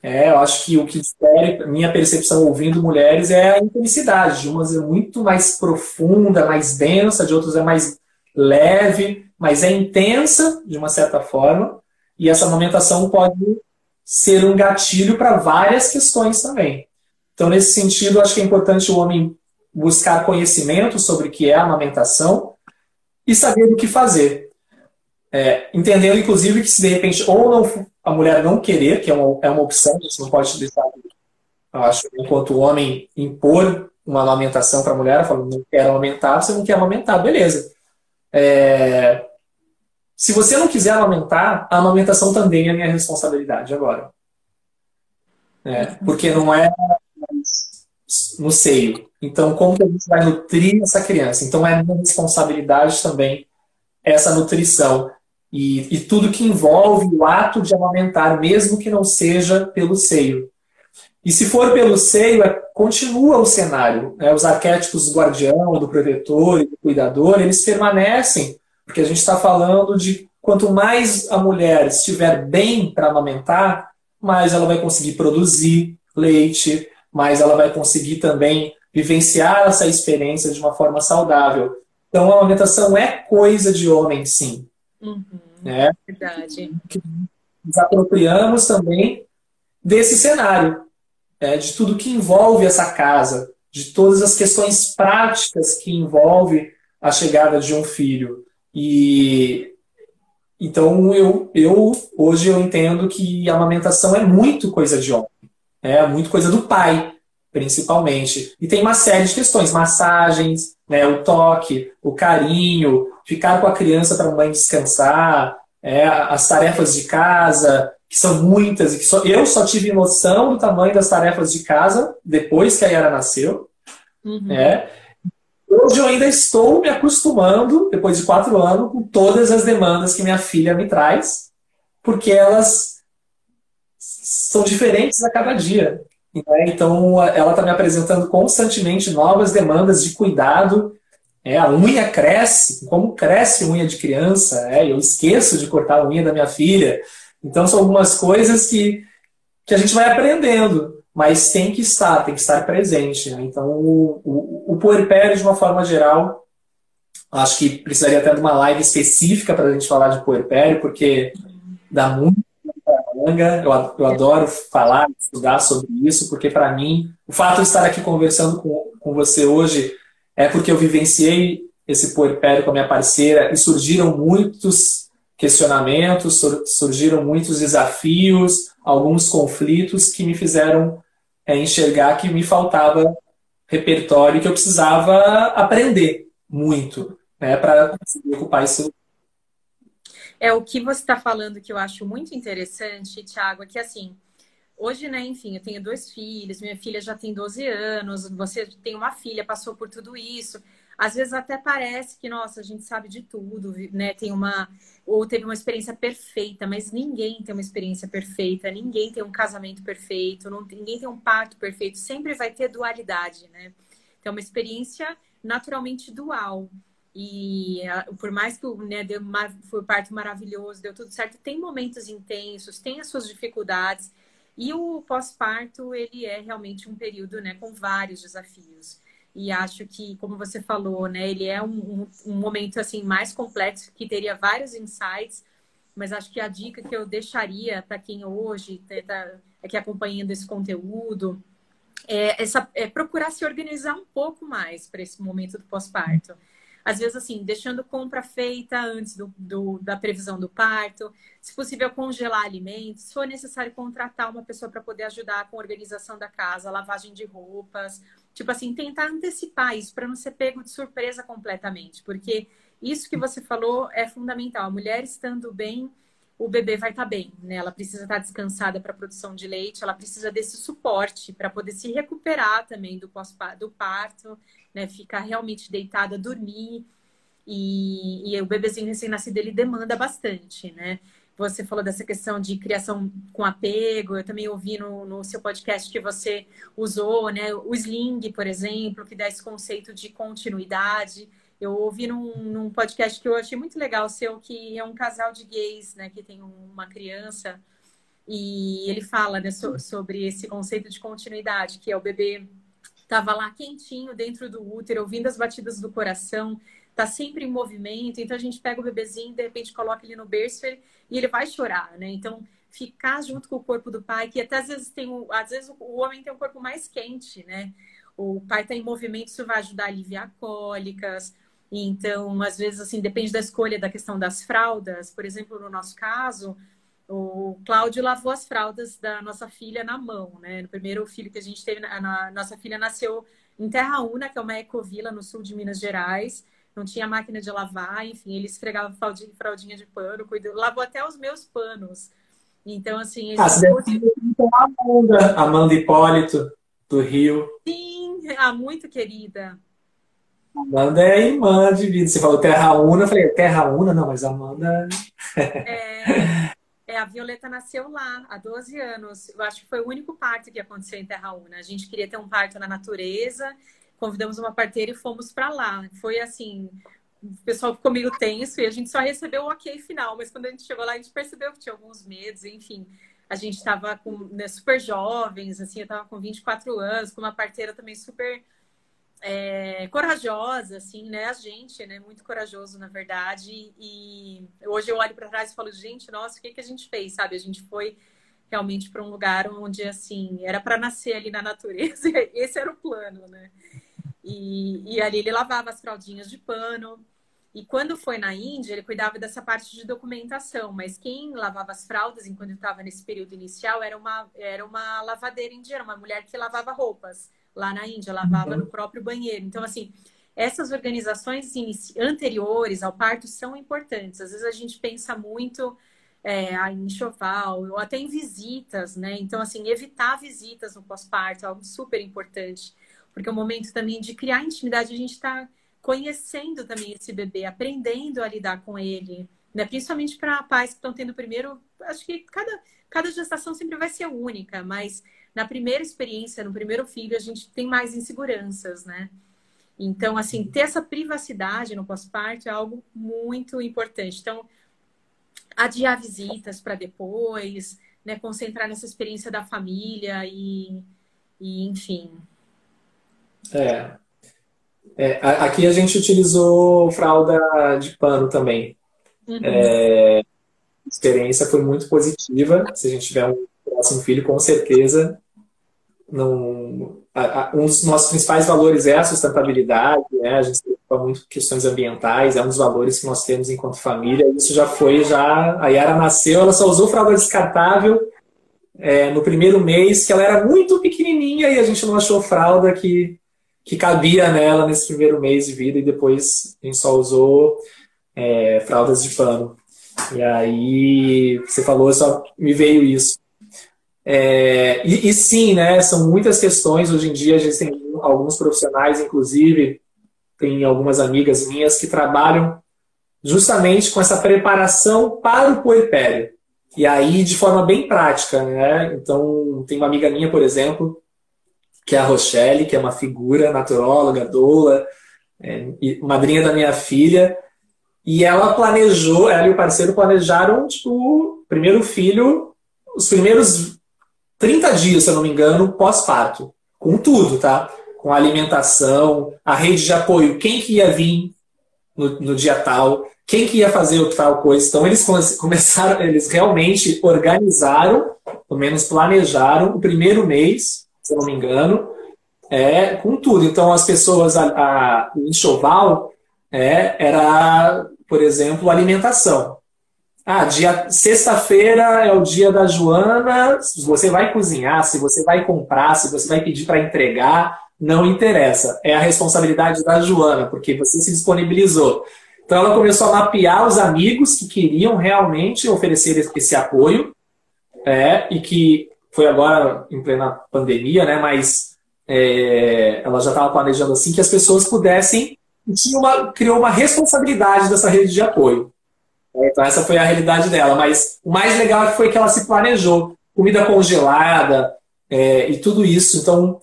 É, eu acho que o que difere, minha percepção ouvindo mulheres é a intensidade. De umas é muito mais profunda, mais densa, de outras é mais leve, mas é intensa de uma certa forma. E essa amamentação pode ser um gatilho para várias questões também. Então, nesse sentido, acho que é importante o homem buscar conhecimento sobre o que é a amamentação e saber o que fazer. É, entendendo, inclusive, que se de repente ou não, a mulher não querer, que é uma, é uma opção, você não pode deixar, eu acho, enquanto o homem impor uma amamentação para a mulher, falando, não quero amamentar, você não quer amamentar, beleza. É, se você não quiser amamentar, a amamentação também é minha responsabilidade agora. É, porque não é no seio. Então, como que a gente vai nutrir essa criança? Então, é minha responsabilidade também essa nutrição. E, e tudo que envolve o ato de amamentar, mesmo que não seja pelo seio. E se for pelo seio, é, continua o cenário. Né? Os arquétipos do guardião, do protetor e do cuidador, eles permanecem porque a gente está falando de quanto mais a mulher estiver bem para amamentar, mais ela vai conseguir produzir leite, mais ela vai conseguir também vivenciar essa experiência de uma forma saudável. Então, a amamentação é coisa de homem, sim. Uhum, né? Verdade. Nos apropriamos também desse cenário, né? de tudo que envolve essa casa, de todas as questões práticas que envolve a chegada de um filho. E então eu, eu hoje eu entendo que a amamentação é muito coisa de homem, é muito coisa do pai, principalmente. E tem uma série de questões, massagens, né, o toque, o carinho, ficar com a criança para a mãe descansar, é, as tarefas de casa, que são muitas e que só, eu só tive noção do tamanho das tarefas de casa depois que a Yara nasceu. Uhum. Né? Hoje eu ainda estou me acostumando, depois de quatro anos, com todas as demandas que minha filha me traz, porque elas são diferentes a cada dia. Né? Então, ela está me apresentando constantemente novas demandas de cuidado. É, a unha cresce, como cresce unha de criança, é, eu esqueço de cortar a unha da minha filha. Então, são algumas coisas que, que a gente vai aprendendo mas tem que estar, tem que estar presente. Né? Então, o, o, o puerpério, de uma forma geral, acho que precisaria até de uma live específica para a gente falar de puerpério, porque dá muito Eu, eu adoro falar, estudar sobre isso, porque para mim, o fato de estar aqui conversando com, com você hoje é porque eu vivenciei esse puerpério com a minha parceira e surgiram muitos questionamentos, surgiram muitos desafios, alguns conflitos que me fizeram é enxergar que me faltava repertório que eu precisava aprender muito, né, para conseguir ocupar isso. É o que você está falando que eu acho muito interessante, Thiago, é que assim hoje, né, enfim, eu tenho dois filhos, minha filha já tem 12 anos, você tem uma filha, passou por tudo isso. Às vezes até parece que, nossa, a gente sabe de tudo, né? Tem uma ou teve uma experiência perfeita, mas ninguém tem uma experiência perfeita, ninguém tem um casamento perfeito, não, ninguém tem um parto perfeito, sempre vai ter dualidade, né? Então, uma experiência naturalmente dual. E por mais que né, deu foi parto maravilhoso, deu tudo certo, tem momentos intensos, tem as suas dificuldades. E o pós-parto, ele é realmente um período né, com vários desafios. E acho que, como você falou, né, ele é um, um, momento assim mais complexo, que teria vários insights, mas acho que a dica que eu deixaria para quem hoje está aqui acompanhando esse conteúdo é, essa, é procurar se organizar um pouco mais para esse momento do pós-parto às vezes assim, deixando compra feita antes do, do, da previsão do parto, se possível congelar alimentos, se for necessário contratar uma pessoa para poder ajudar com a organização da casa, lavagem de roupas, tipo assim, tentar antecipar isso para não ser pego de surpresa completamente, porque isso que você falou é fundamental. A mulher estando bem, o bebê vai estar tá bem, né? Ela precisa estar tá descansada para a produção de leite, ela precisa desse suporte para poder se recuperar também do pós do parto né? Ficar realmente deitada, dormir. E, e o bebezinho recém-nascido, ele demanda bastante, né? Você falou dessa questão de criação com apego. Eu também ouvi no, no, seu podcast que você usou, né? O sling, por exemplo, que dá esse conceito de continuidade. Eu ouvi num, num podcast que eu achei muito legal seu, que é um casal de gays, né? Que tem uma criança. E ele fala né, so, sobre esse conceito de continuidade, que é o bebê estava lá quentinho dentro do útero, ouvindo as batidas do coração, tá sempre em movimento. Então a gente pega o bebezinho, de repente coloca ele no berço e ele vai chorar, né? Então ficar junto com o corpo do pai, que até às vezes tem, às vezes o homem tem um corpo mais quente, né? O pai está em movimento, isso vai ajudar a aliviar cólicas. Então, às vezes, assim, depende da escolha da questão das fraldas. Por exemplo, no nosso caso, o Cláudio lavou as fraldas da nossa filha na mão, né? No primeiro filho que a gente teve, a nossa filha nasceu em Terra Una, que é uma ecovila no sul de Minas Gerais. Não tinha máquina de lavar, enfim, ele esfregava fraldinha, fraldinha de pano, cuidou, lavou até os meus panos. Então, assim. Ah, você deve a Amanda, Amanda Hipólito, do Rio. Sim, ah, muito querida. Amanda é irmã de vida. Você falou Terra Una, eu falei, Terra Una? Não, mas Amanda. É, é, a Violeta nasceu lá há 12 anos. Eu acho que foi o único parto que aconteceu em Terra Una. A gente queria ter um parto na natureza, convidamos uma parteira e fomos para lá. Foi assim, o pessoal ficou meio tenso e a gente só recebeu o ok final, mas quando a gente chegou lá, a gente percebeu que tinha alguns medos, enfim. A gente estava né, super jovens, assim, eu estava com 24 anos, com uma parteira também super é, corajosa, assim, né? A gente, né? Muito corajoso, na verdade. E hoje eu olho para trás e falo, gente, nossa, o que, que a gente fez, sabe? A gente foi realmente para um lugar onde, assim, era para nascer ali na natureza. Esse era o plano, né? E, e ali ele lavava as fraldinhas de pano. E quando foi na Índia, ele cuidava dessa parte de documentação, mas quem lavava as fraldas enquanto estava nesse período inicial era uma, era uma lavadeira indiana, uma mulher que lavava roupas lá na Índia, lavava uhum. no próprio banheiro. Então, assim, essas organizações anteriores ao parto são importantes. Às vezes a gente pensa muito é, em enxoval ou até em visitas, né? Então, assim, evitar visitas no pós-parto é algo super importante, porque é um momento também de criar intimidade, a gente está conhecendo também esse bebê, aprendendo a lidar com ele, né? Principalmente para pais que estão tendo primeiro, acho que cada, cada gestação sempre vai ser única, mas na primeira experiência, no primeiro filho, a gente tem mais inseguranças, né? Então, assim, ter essa privacidade no pós-parto é algo muito importante. Então, adiar visitas para depois, né? Concentrar nessa experiência da família e, e enfim. É. é. Aqui a gente utilizou fralda de pano também. Uhum. É, a experiência foi muito positiva. Se a gente tiver um próximo filho, com certeza não, a, a, um dos nossos principais valores é a sustentabilidade, né? A gente se preocupa muito com questões ambientais, é um dos valores que nós temos enquanto família. Isso já foi, já a Yara nasceu, ela só usou fralda descartável é, no primeiro mês, que ela era muito pequenininha e a gente não achou fralda que, que cabia nela nesse primeiro mês de vida e depois a gente só usou é, fraldas de pano. E aí, você falou, só me veio isso. É, e, e, sim, né, são muitas questões. Hoje em dia a gente tem alguns profissionais, inclusive, tem algumas amigas minhas que trabalham justamente com essa preparação para o puerpério. E aí, de forma bem prática, né? Então, tem uma amiga minha, por exemplo, que é a Rochelle, que é uma figura naturóloga, doula, é, madrinha da minha filha, e ela planejou, ela e o parceiro planejaram, tipo, primeiro filho, os primeiros 30 dias, se eu não me engano, pós-parto. Com tudo, tá? Com a alimentação, a rede de apoio, quem que ia vir no, no dia tal, quem que ia fazer o tal coisa. Então eles começaram, eles realmente organizaram, pelo menos planejaram o primeiro mês, se eu não me engano, é, com tudo. Então as pessoas, a, a, o enxoval é, era, por exemplo, alimentação. Ah, dia sexta-feira é o dia da Joana. Se você vai cozinhar, se você vai comprar, se você vai pedir para entregar, não interessa. É a responsabilidade da Joana, porque você se disponibilizou. Então ela começou a mapear os amigos que queriam realmente oferecer esse apoio, é, e que foi agora em plena pandemia, né? Mas é, ela já estava planejando assim que as pessoas pudessem tinha uma, criou uma responsabilidade dessa rede de apoio. Então essa foi a realidade dela. Mas o mais legal foi que ela se planejou, comida congelada é, e tudo isso. Então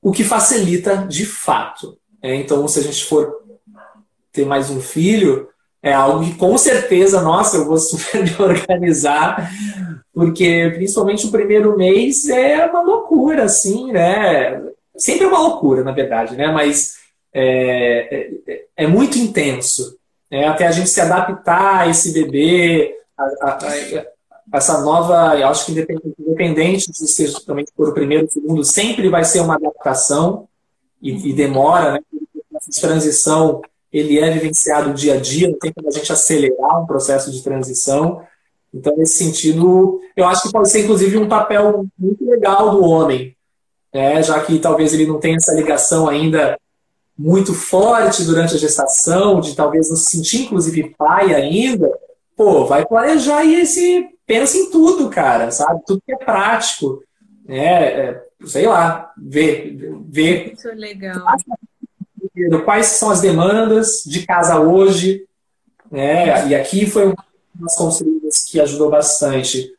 o que facilita de fato. É, então se a gente for ter mais um filho, é algo que com certeza, nossa, eu vou super me organizar, porque principalmente o primeiro mês é uma loucura, assim, né? Sempre é uma loucura, na verdade, né? Mas é, é, é muito intenso. Né? Até a gente se adaptar a esse bebê, a, a, a, essa nova, eu acho que independente, independente de ser também por o primeiro, o segundo, sempre vai ser uma adaptação e, e demora, né? Essa transição ele é vivenciado dia a dia, não tem como a gente acelerar um processo de transição. Então, nesse sentido, eu acho que pode ser, inclusive, um papel muito legal do homem, né? já que talvez ele não tenha essa ligação ainda muito forte durante a gestação, de talvez não se sentir, inclusive, pai ainda. Pô, vai planejar e esse pensa em tudo, cara, sabe? Tudo que é prático. Né? É, sei lá, ver. ver Muito legal quais são as demandas de casa hoje, né? E aqui foi uma das que ajudou bastante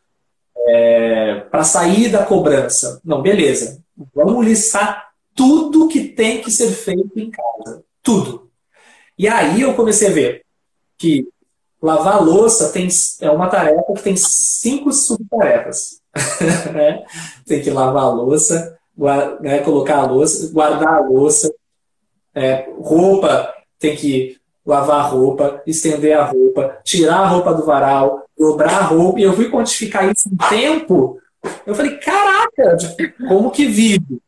é, para sair da cobrança. Não, beleza. Vamos listar tudo que tem que ser feito em casa, tudo. E aí eu comecei a ver que lavar louça tem, é uma tarefa que tem cinco subtarefas. né? Tem que lavar a louça, guarda, né, colocar a louça, guardar a louça, é, roupa, tem que lavar a roupa, estender a roupa, tirar a roupa do varal, dobrar a roupa. E eu fui quantificar isso em tempo. Eu falei, caraca, como que vive?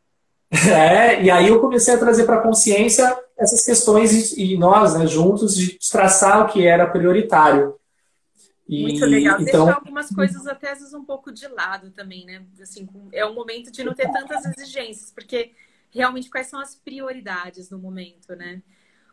É, e aí eu comecei a trazer para a consciência essas questões e, nós, né, juntos, de traçar o que era prioritário. E, Muito legal. Então... Deixar algumas coisas até às vezes um pouco de lado também, né? Assim, é um momento de não ter tantas exigências, porque realmente quais são as prioridades no momento, né?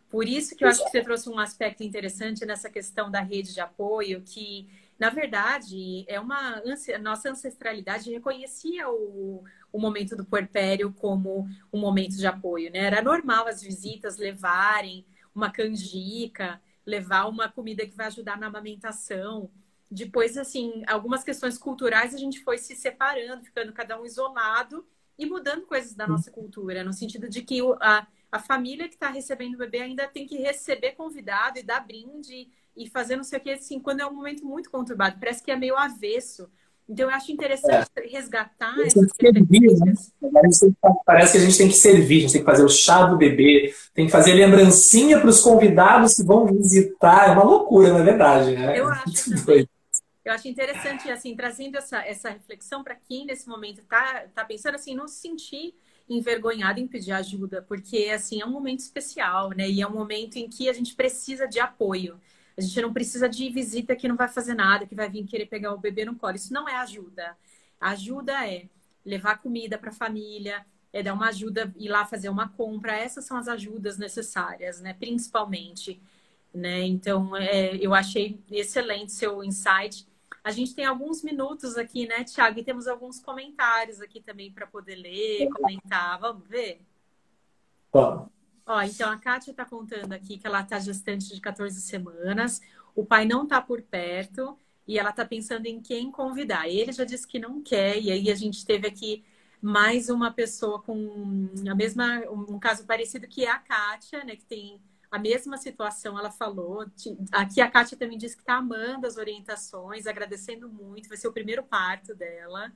Por isso que eu acho que você trouxe um aspecto interessante nessa questão da rede de apoio, que, na verdade, é uma nossa ancestralidade reconhecia o, o momento do puerpério como um momento de apoio, né? Era normal as visitas levarem uma canjica, levar uma comida que vai ajudar na amamentação. Depois, assim, algumas questões culturais a gente foi se separando, ficando cada um isolado e mudando coisas da nossa cultura, no sentido de que a, a família que está recebendo o bebê ainda tem que receber convidado e dar brinde e fazer não sei o que, assim, quando é um momento muito conturbado. Parece que é meio avesso. Então, eu acho interessante é. resgatar servir, né? Parece que a gente tem que servir, a gente tem que fazer o chá do bebê, tem que fazer lembrancinha para os convidados que vão visitar. É uma loucura, na verdade, né? Eu acho. Eu acho interessante, assim, trazendo essa, essa reflexão para quem nesse momento está tá pensando assim, não se sentir envergonhado em pedir ajuda, porque assim é um momento especial, né? E é um momento em que a gente precisa de apoio. A gente não precisa de visita que não vai fazer nada, que vai vir querer pegar o bebê no colo. Isso não é ajuda. A ajuda é levar comida para a família, é dar uma ajuda, ir lá fazer uma compra. Essas são as ajudas necessárias, né? Principalmente, né? Então, é, eu achei excelente seu insight A gente tem alguns minutos aqui, né, Tiago? E temos alguns comentários aqui também para poder ler, comentar. Vamos ver? Vamos. Ó, então a Kátia está contando aqui que ela está gestante de 14 semanas, o pai não está por perto e ela está pensando em quem convidar. Ele já disse que não quer, e aí a gente teve aqui mais uma pessoa com a mesma, um caso parecido que é a Kátia, né, que tem a mesma situação, ela falou. Aqui a Kátia também disse que está amando as orientações, agradecendo muito, vai ser o primeiro parto dela.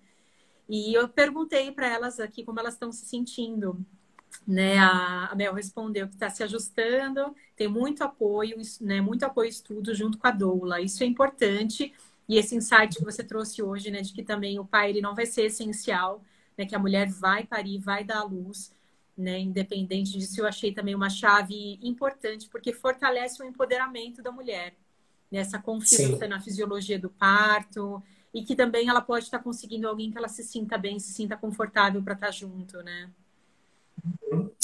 E eu perguntei para elas aqui como elas estão se sentindo né, a, Mel respondeu que está se ajustando, tem muito apoio, né, muito apoio estudo junto com a doula. Isso é importante. E esse insight que você trouxe hoje, né, de que também o pai ele não vai ser essencial, né, que a mulher vai parir, vai dar à luz, né, independente disso, eu achei também uma chave importante, porque fortalece o empoderamento da mulher, nessa né, confiança Sim. na fisiologia do parto, e que também ela pode estar conseguindo alguém que ela se sinta bem, se sinta confortável para estar junto, né?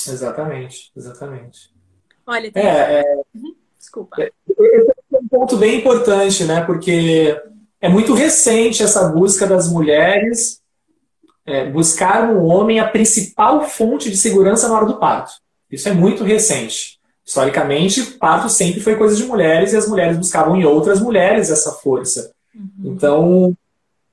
Exatamente, exatamente. Olha, tem... é, é... Uhum. Desculpa. É, esse é um ponto bem importante, né? Porque é muito recente essa busca das mulheres é, buscar no homem a principal fonte de segurança na hora do parto. Isso é muito recente. Historicamente, parto sempre foi coisa de mulheres e as mulheres buscavam em outras mulheres essa força. Uhum. Então,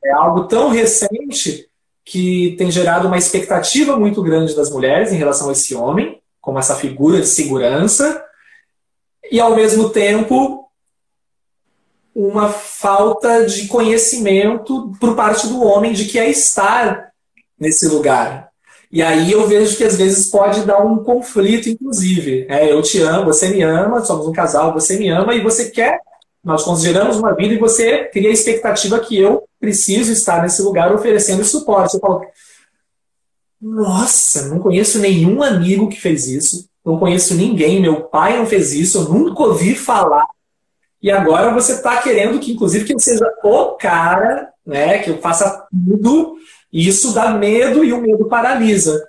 é algo tão recente que tem gerado uma expectativa muito grande das mulheres em relação a esse homem, como essa figura de segurança, e ao mesmo tempo uma falta de conhecimento por parte do homem de que é estar nesse lugar. E aí eu vejo que às vezes pode dar um conflito, inclusive. É, eu te amo, você me ama, somos um casal, você me ama e você quer nós consideramos uma vida e você cria a expectativa que eu preciso estar nesse lugar oferecendo suporte. Eu falo, nossa, não conheço nenhum amigo que fez isso, não conheço ninguém, meu pai não fez isso, eu nunca ouvi falar. E agora você está querendo que, inclusive, que eu seja o cara, né, que eu faça tudo, e isso dá medo e o medo paralisa.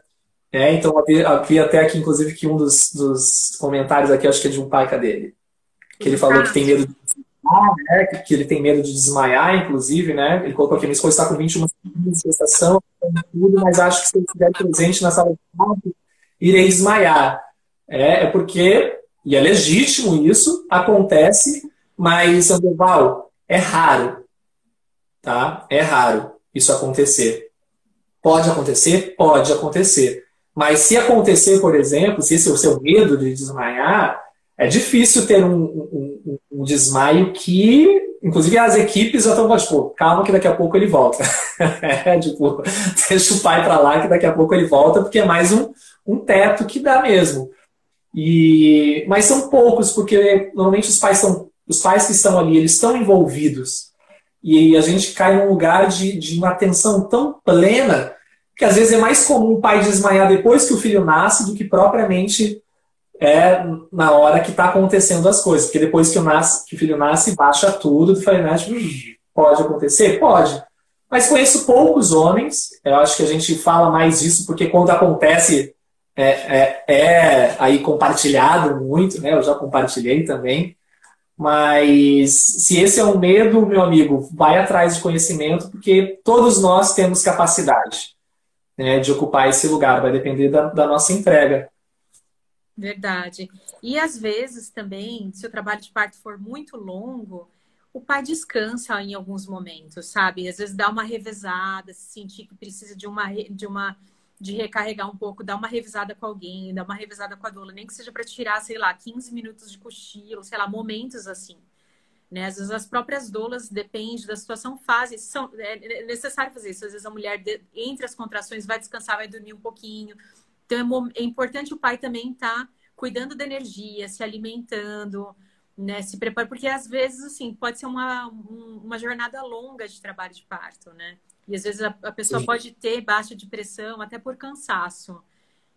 É, então, eu vi até aqui, inclusive, que um dos, dos comentários aqui, acho que é de um pai, cadê ele? Que ele falou que tem medo de né? Que ele tem medo de desmaiar, inclusive, né? Ele colocou aqui, minha esposa está com 21 anos de gestação, tudo, mas acho que se ele estiver presente na sala de parto, irei desmaiar. É, é porque, e é legítimo isso, acontece, mas, Sandoval, é raro, tá? É raro isso acontecer. Pode acontecer? Pode acontecer. Mas se acontecer, por exemplo, se esse é o seu medo de desmaiar, é difícil ter um, um, um, desmaio que, inclusive, as equipes já estão, tipo, calma que daqui a pouco ele volta. é, tipo, deixa o pai para lá que daqui a pouco ele volta, porque é mais um, um teto que dá mesmo. E, mas são poucos, porque normalmente os pais são, os pais que estão ali, eles estão envolvidos. E a gente cai num lugar de, de uma atenção tão plena que às vezes é mais comum o pai desmaiar depois que o filho nasce do que propriamente é na hora que está acontecendo as coisas. Porque depois que o, nasce, que o filho nasce, baixa tudo, tu fala, né, tipo, pode acontecer? Pode. Mas conheço poucos homens, eu acho que a gente fala mais disso porque quando acontece é, é, é aí compartilhado muito, né? Eu já compartilhei também. Mas se esse é um medo, meu amigo, vai atrás de conhecimento, porque todos nós temos capacidade né, de ocupar esse lugar, vai depender da, da nossa entrega. Verdade. E às vezes também, se o trabalho de parto for muito longo, o pai descansa em alguns momentos, sabe? Às vezes dá uma revezada, se sentir que precisa de uma de uma de recarregar um pouco, dá uma revisada com alguém, dá uma revisada com a doula, nem que seja para tirar, sei lá, 15 minutos de cochilo, sei lá, momentos assim. Né? Às vezes as próprias doulas, depende da situação, fazem. São, é necessário fazer isso. Às vezes a mulher, entre as contrações, vai descansar, vai dormir um pouquinho, então é, é importante o pai também estar tá cuidando da energia, se alimentando, né? Se prepara, porque às vezes assim pode ser uma, uma jornada longa de trabalho de parto, né? E às vezes a, a pessoa Sim. pode ter baixa de pressão até por cansaço.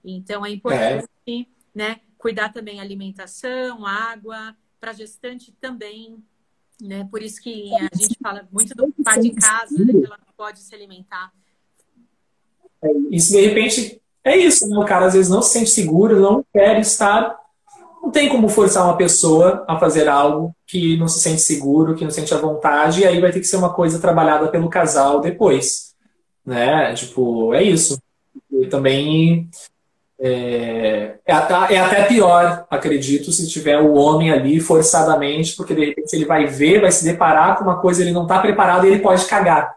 Então é importante, é. né? Cuidar também alimentação, água, para gestante também, né? Por isso que a gente fala muito do pai de casa, né? Que ela pode se alimentar. É, isso de repente é isso, né? O cara às vezes não se sente seguro, não quer estar não tem como forçar uma pessoa a fazer algo que não se sente seguro, que não sente a vontade, e aí vai ter que ser uma coisa trabalhada pelo casal depois. Né? Tipo, é isso. E também é, é, é, até pior, acredito, se tiver o homem ali forçadamente, porque de repente ele vai ver, vai se deparar com uma coisa, ele não está preparado e ele pode cagar.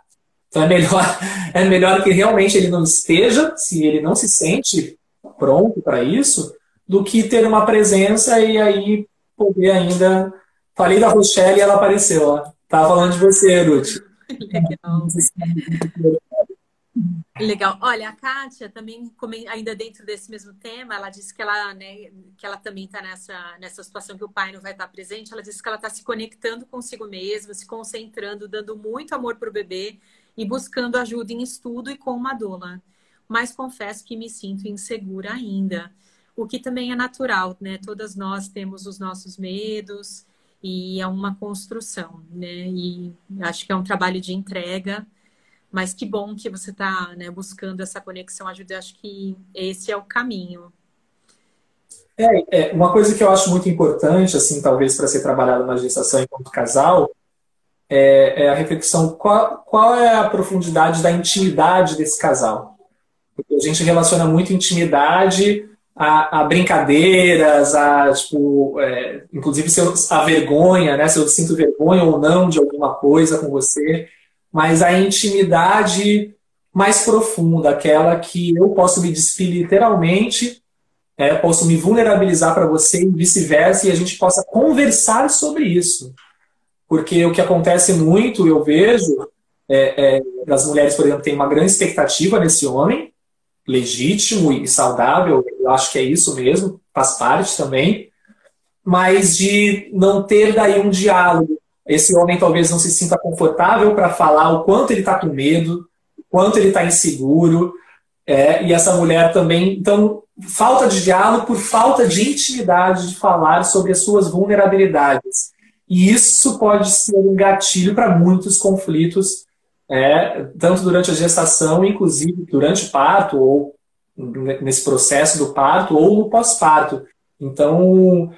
Então é melhor, é melhor que realmente ele não esteja, se ele não se sente pronto para isso, do que ter uma presença e aí poder ainda. Falei da Rochelle e ela apareceu, ó. Tava falando de você, Ruth. Legal. Legal. Olha, a Kátia também, ainda dentro desse mesmo tema, ela disse que ela, né, que ela também está nessa, nessa situação que o pai não vai estar presente. Ela disse que ela está se conectando consigo mesma, se concentrando, dando muito amor para o bebê e buscando ajuda em estudo e com uma doula. Mas confesso que me sinto insegura ainda, o que também é natural, né? Todas nós temos os nossos medos e é uma construção, né? E acho que é um trabalho de entrega mas que bom que você está né, buscando essa conexão ajuda. Acho que esse é o caminho. É, é, uma coisa que eu acho muito importante, assim, talvez para ser trabalhado na gestação enquanto casal, é, é, a reflexão qual, qual é a profundidade da intimidade desse casal. Porque a gente relaciona muito intimidade a, a brincadeiras, a, tipo, é, inclusive se eu, a vergonha, né? Se eu sinto vergonha ou não de alguma coisa com você mas a intimidade mais profunda, aquela que eu posso me despir literalmente, é, posso me vulnerabilizar para você e vice-versa, e a gente possa conversar sobre isso. Porque o que acontece muito, eu vejo, é, é, das mulheres, por exemplo, tem uma grande expectativa nesse homem, legítimo e saudável, eu acho que é isso mesmo, faz parte também, mas de não ter daí um diálogo, esse homem talvez não se sinta confortável para falar o quanto ele está com medo, o quanto ele está inseguro, é, e essa mulher também. Então, falta de diálogo por falta de intimidade de falar sobre as suas vulnerabilidades. E isso pode ser um gatilho para muitos conflitos, é, tanto durante a gestação, inclusive durante o parto, ou nesse processo do parto, ou no pós-parto. Então,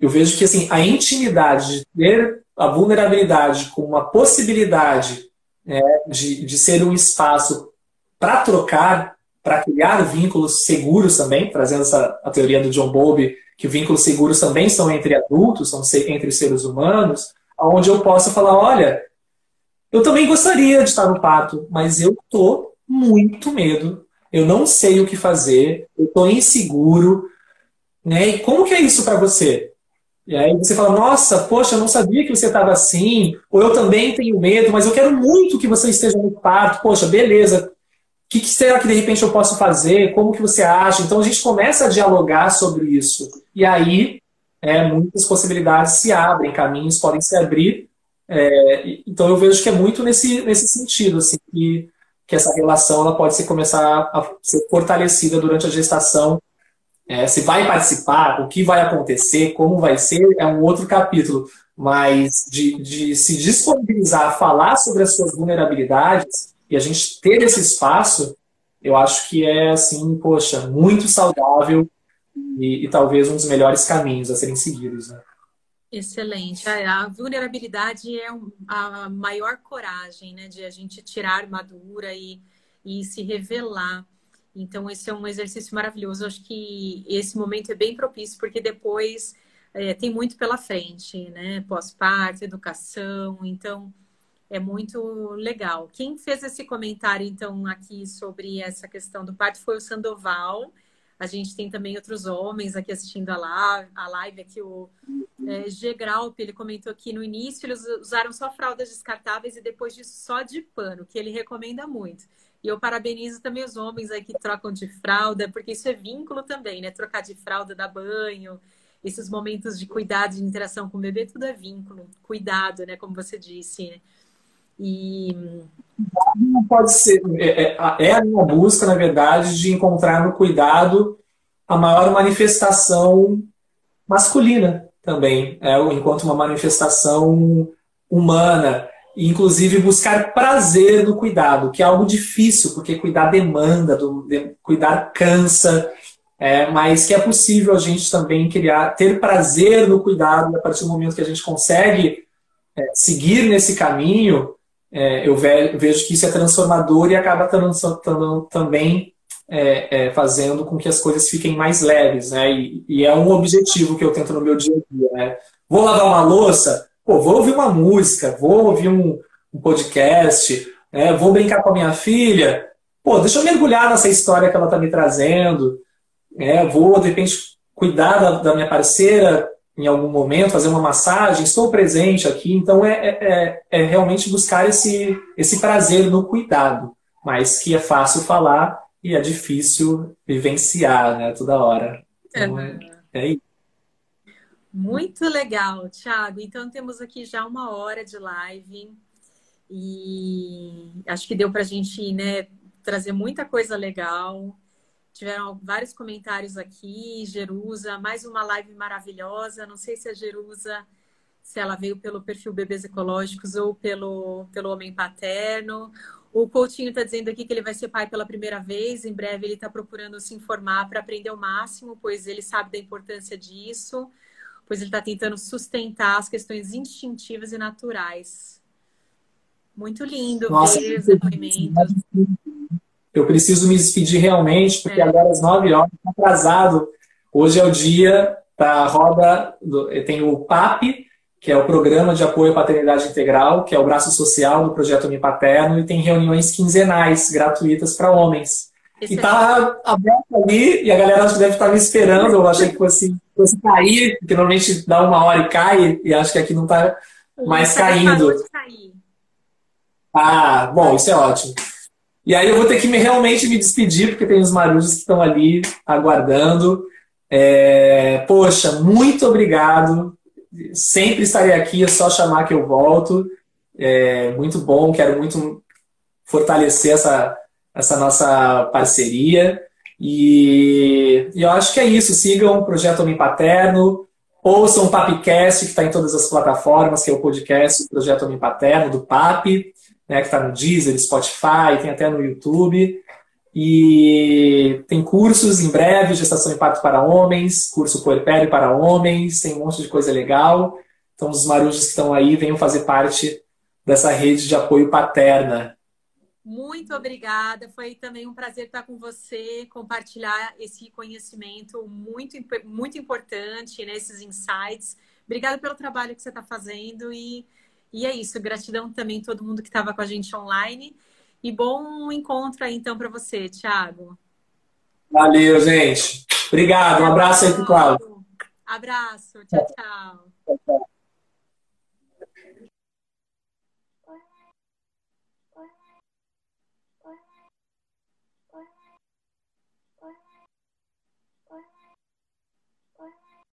eu vejo que assim, a intimidade de ter a vulnerabilidade como uma possibilidade é, de, de ser um espaço para trocar, para criar vínculos seguros também, trazendo essa, a teoria do John Bowlby, que vínculos seguros também são entre adultos, são entre seres humanos, onde eu possa falar, olha, eu também gostaria de estar no pato, mas eu tô muito medo, eu não sei o que fazer, eu tô inseguro, né? E como que é isso para você? E aí você fala, nossa, poxa, eu não sabia que você estava assim, ou eu também tenho medo, mas eu quero muito que você esteja no parto, poxa, beleza. Que, que, será que de repente eu posso fazer? Como que você acha? Então a gente começa a dialogar sobre isso. E aí é, muitas possibilidades se abrem, caminhos podem se abrir. É, então eu vejo que é muito nesse, nesse sentido, assim, que, que essa relação ela pode começar a ser fortalecida durante a gestação é, se vai participar, o que vai acontecer, como vai ser, é um outro capítulo. Mas de, de se disponibilizar a falar sobre as suas vulnerabilidades e a gente ter esse espaço, eu acho que é, assim, poxa, muito saudável e, e talvez um dos melhores caminhos a serem seguidos. Né? Excelente. A vulnerabilidade é a maior coragem, né, de a gente tirar a armadura e, e se revelar. Então, esse é um exercício maravilhoso. Eu acho que esse momento é bem propício, porque depois é, tem muito pela frente, né? Pós-parto, educação. Então, é muito legal. Quem fez esse comentário, então, aqui sobre essa questão do parto foi o Sandoval. A gente tem também outros homens aqui assistindo a live, a live aqui, o é, G. Graup, ele comentou que no início eles usaram só fraldas descartáveis e depois disso só de pano, que ele recomenda muito. E eu parabenizo também os homens aí que trocam de fralda, porque isso é vínculo também, né? Trocar de fralda, dar banho, esses momentos de cuidado, de interação com o bebê, tudo é vínculo, cuidado, né? Como você disse. Né? E. Não pode ser. É, é, é a minha busca, na verdade, de encontrar no cuidado a maior manifestação masculina também, é, enquanto uma manifestação humana inclusive buscar prazer no cuidado, que é algo difícil, porque cuidar demanda, do, de, cuidar cansa. é, mas que é possível a gente também criar, ter prazer no cuidado a partir do momento que a gente consegue é, seguir nesse caminho, é, eu ve vejo que isso é transformador e acaba também é, é, fazendo com que as coisas fiquem mais leves, né? E, e, é um objetivo que eu tento no meu dia a dia, né? Vou lavar uma louça, pô, vou ouvir uma música, vou ouvir um, um podcast, né? vou brincar com a minha filha, pô, deixa eu mergulhar nessa história que ela está me trazendo, né? vou, de repente, cuidar da, da minha parceira em algum momento, fazer uma massagem, estou presente aqui. Então, é, é, é, é realmente buscar esse, esse prazer no cuidado, mas que é fácil falar e é difícil vivenciar né, toda hora. Então, é, é isso. Muito legal, Thiago. Então, temos aqui já uma hora de live e acho que deu para a gente né, trazer muita coisa legal. Tiveram vários comentários aqui, Jerusa, mais uma live maravilhosa. Não sei se a Jerusa, se ela veio pelo perfil Bebês Ecológicos ou pelo, pelo Homem Paterno. O Coutinho está dizendo aqui que ele vai ser pai pela primeira vez. Em breve ele está procurando se informar para aprender o máximo, pois ele sabe da importância disso, pois ele está tentando sustentar as questões instintivas e naturais. Muito lindo Nossa, ver os depoimentos. Eu preciso me despedir realmente, porque é. agora às 9 horas, atrasado. Hoje é o dia da roda, do, tem o PAP, que é o Programa de Apoio à Paternidade Integral, que é o braço social do Projeto Me Paterno, e tem reuniões quinzenais gratuitas para homens. Esse e está aberto ali, e a galera acho que deve estar me esperando. Eu achei que fosse, fosse cair, porque normalmente dá uma hora e cai, e acho que aqui não está mais caindo. Ah, bom, isso é ótimo. E aí eu vou ter que me, realmente me despedir, porque tem os marujos que estão ali aguardando. É, poxa, muito obrigado sempre estarei aqui, é só chamar que eu volto. É muito bom, quero muito fortalecer essa, essa nossa parceria. E, e eu acho que é isso. Sigam o Projeto Homem Paterno, ouçam o Papcast, que está em todas as plataformas, que é o podcast do Projeto Homem Paterno, do PAP, né, que está no Deezer, Spotify, tem até no YouTube. E tem cursos em breve, gestação e parto para homens, curso puerpério para homens, tem um monte de coisa legal. Então, os marujos que estão aí venham fazer parte dessa rede de apoio paterna. Muito obrigada. Foi também um prazer estar com você, compartilhar esse conhecimento muito, muito importante, né, esses insights. Obrigada pelo trabalho que você está fazendo e, e é isso. Gratidão também a todo mundo que estava com a gente online. E bom encontro aí então para você, Thiago. Valeu, gente. Obrigado. Um abraço aí pro Cláudio. Abraço. tchau. tchau. tchau, tchau.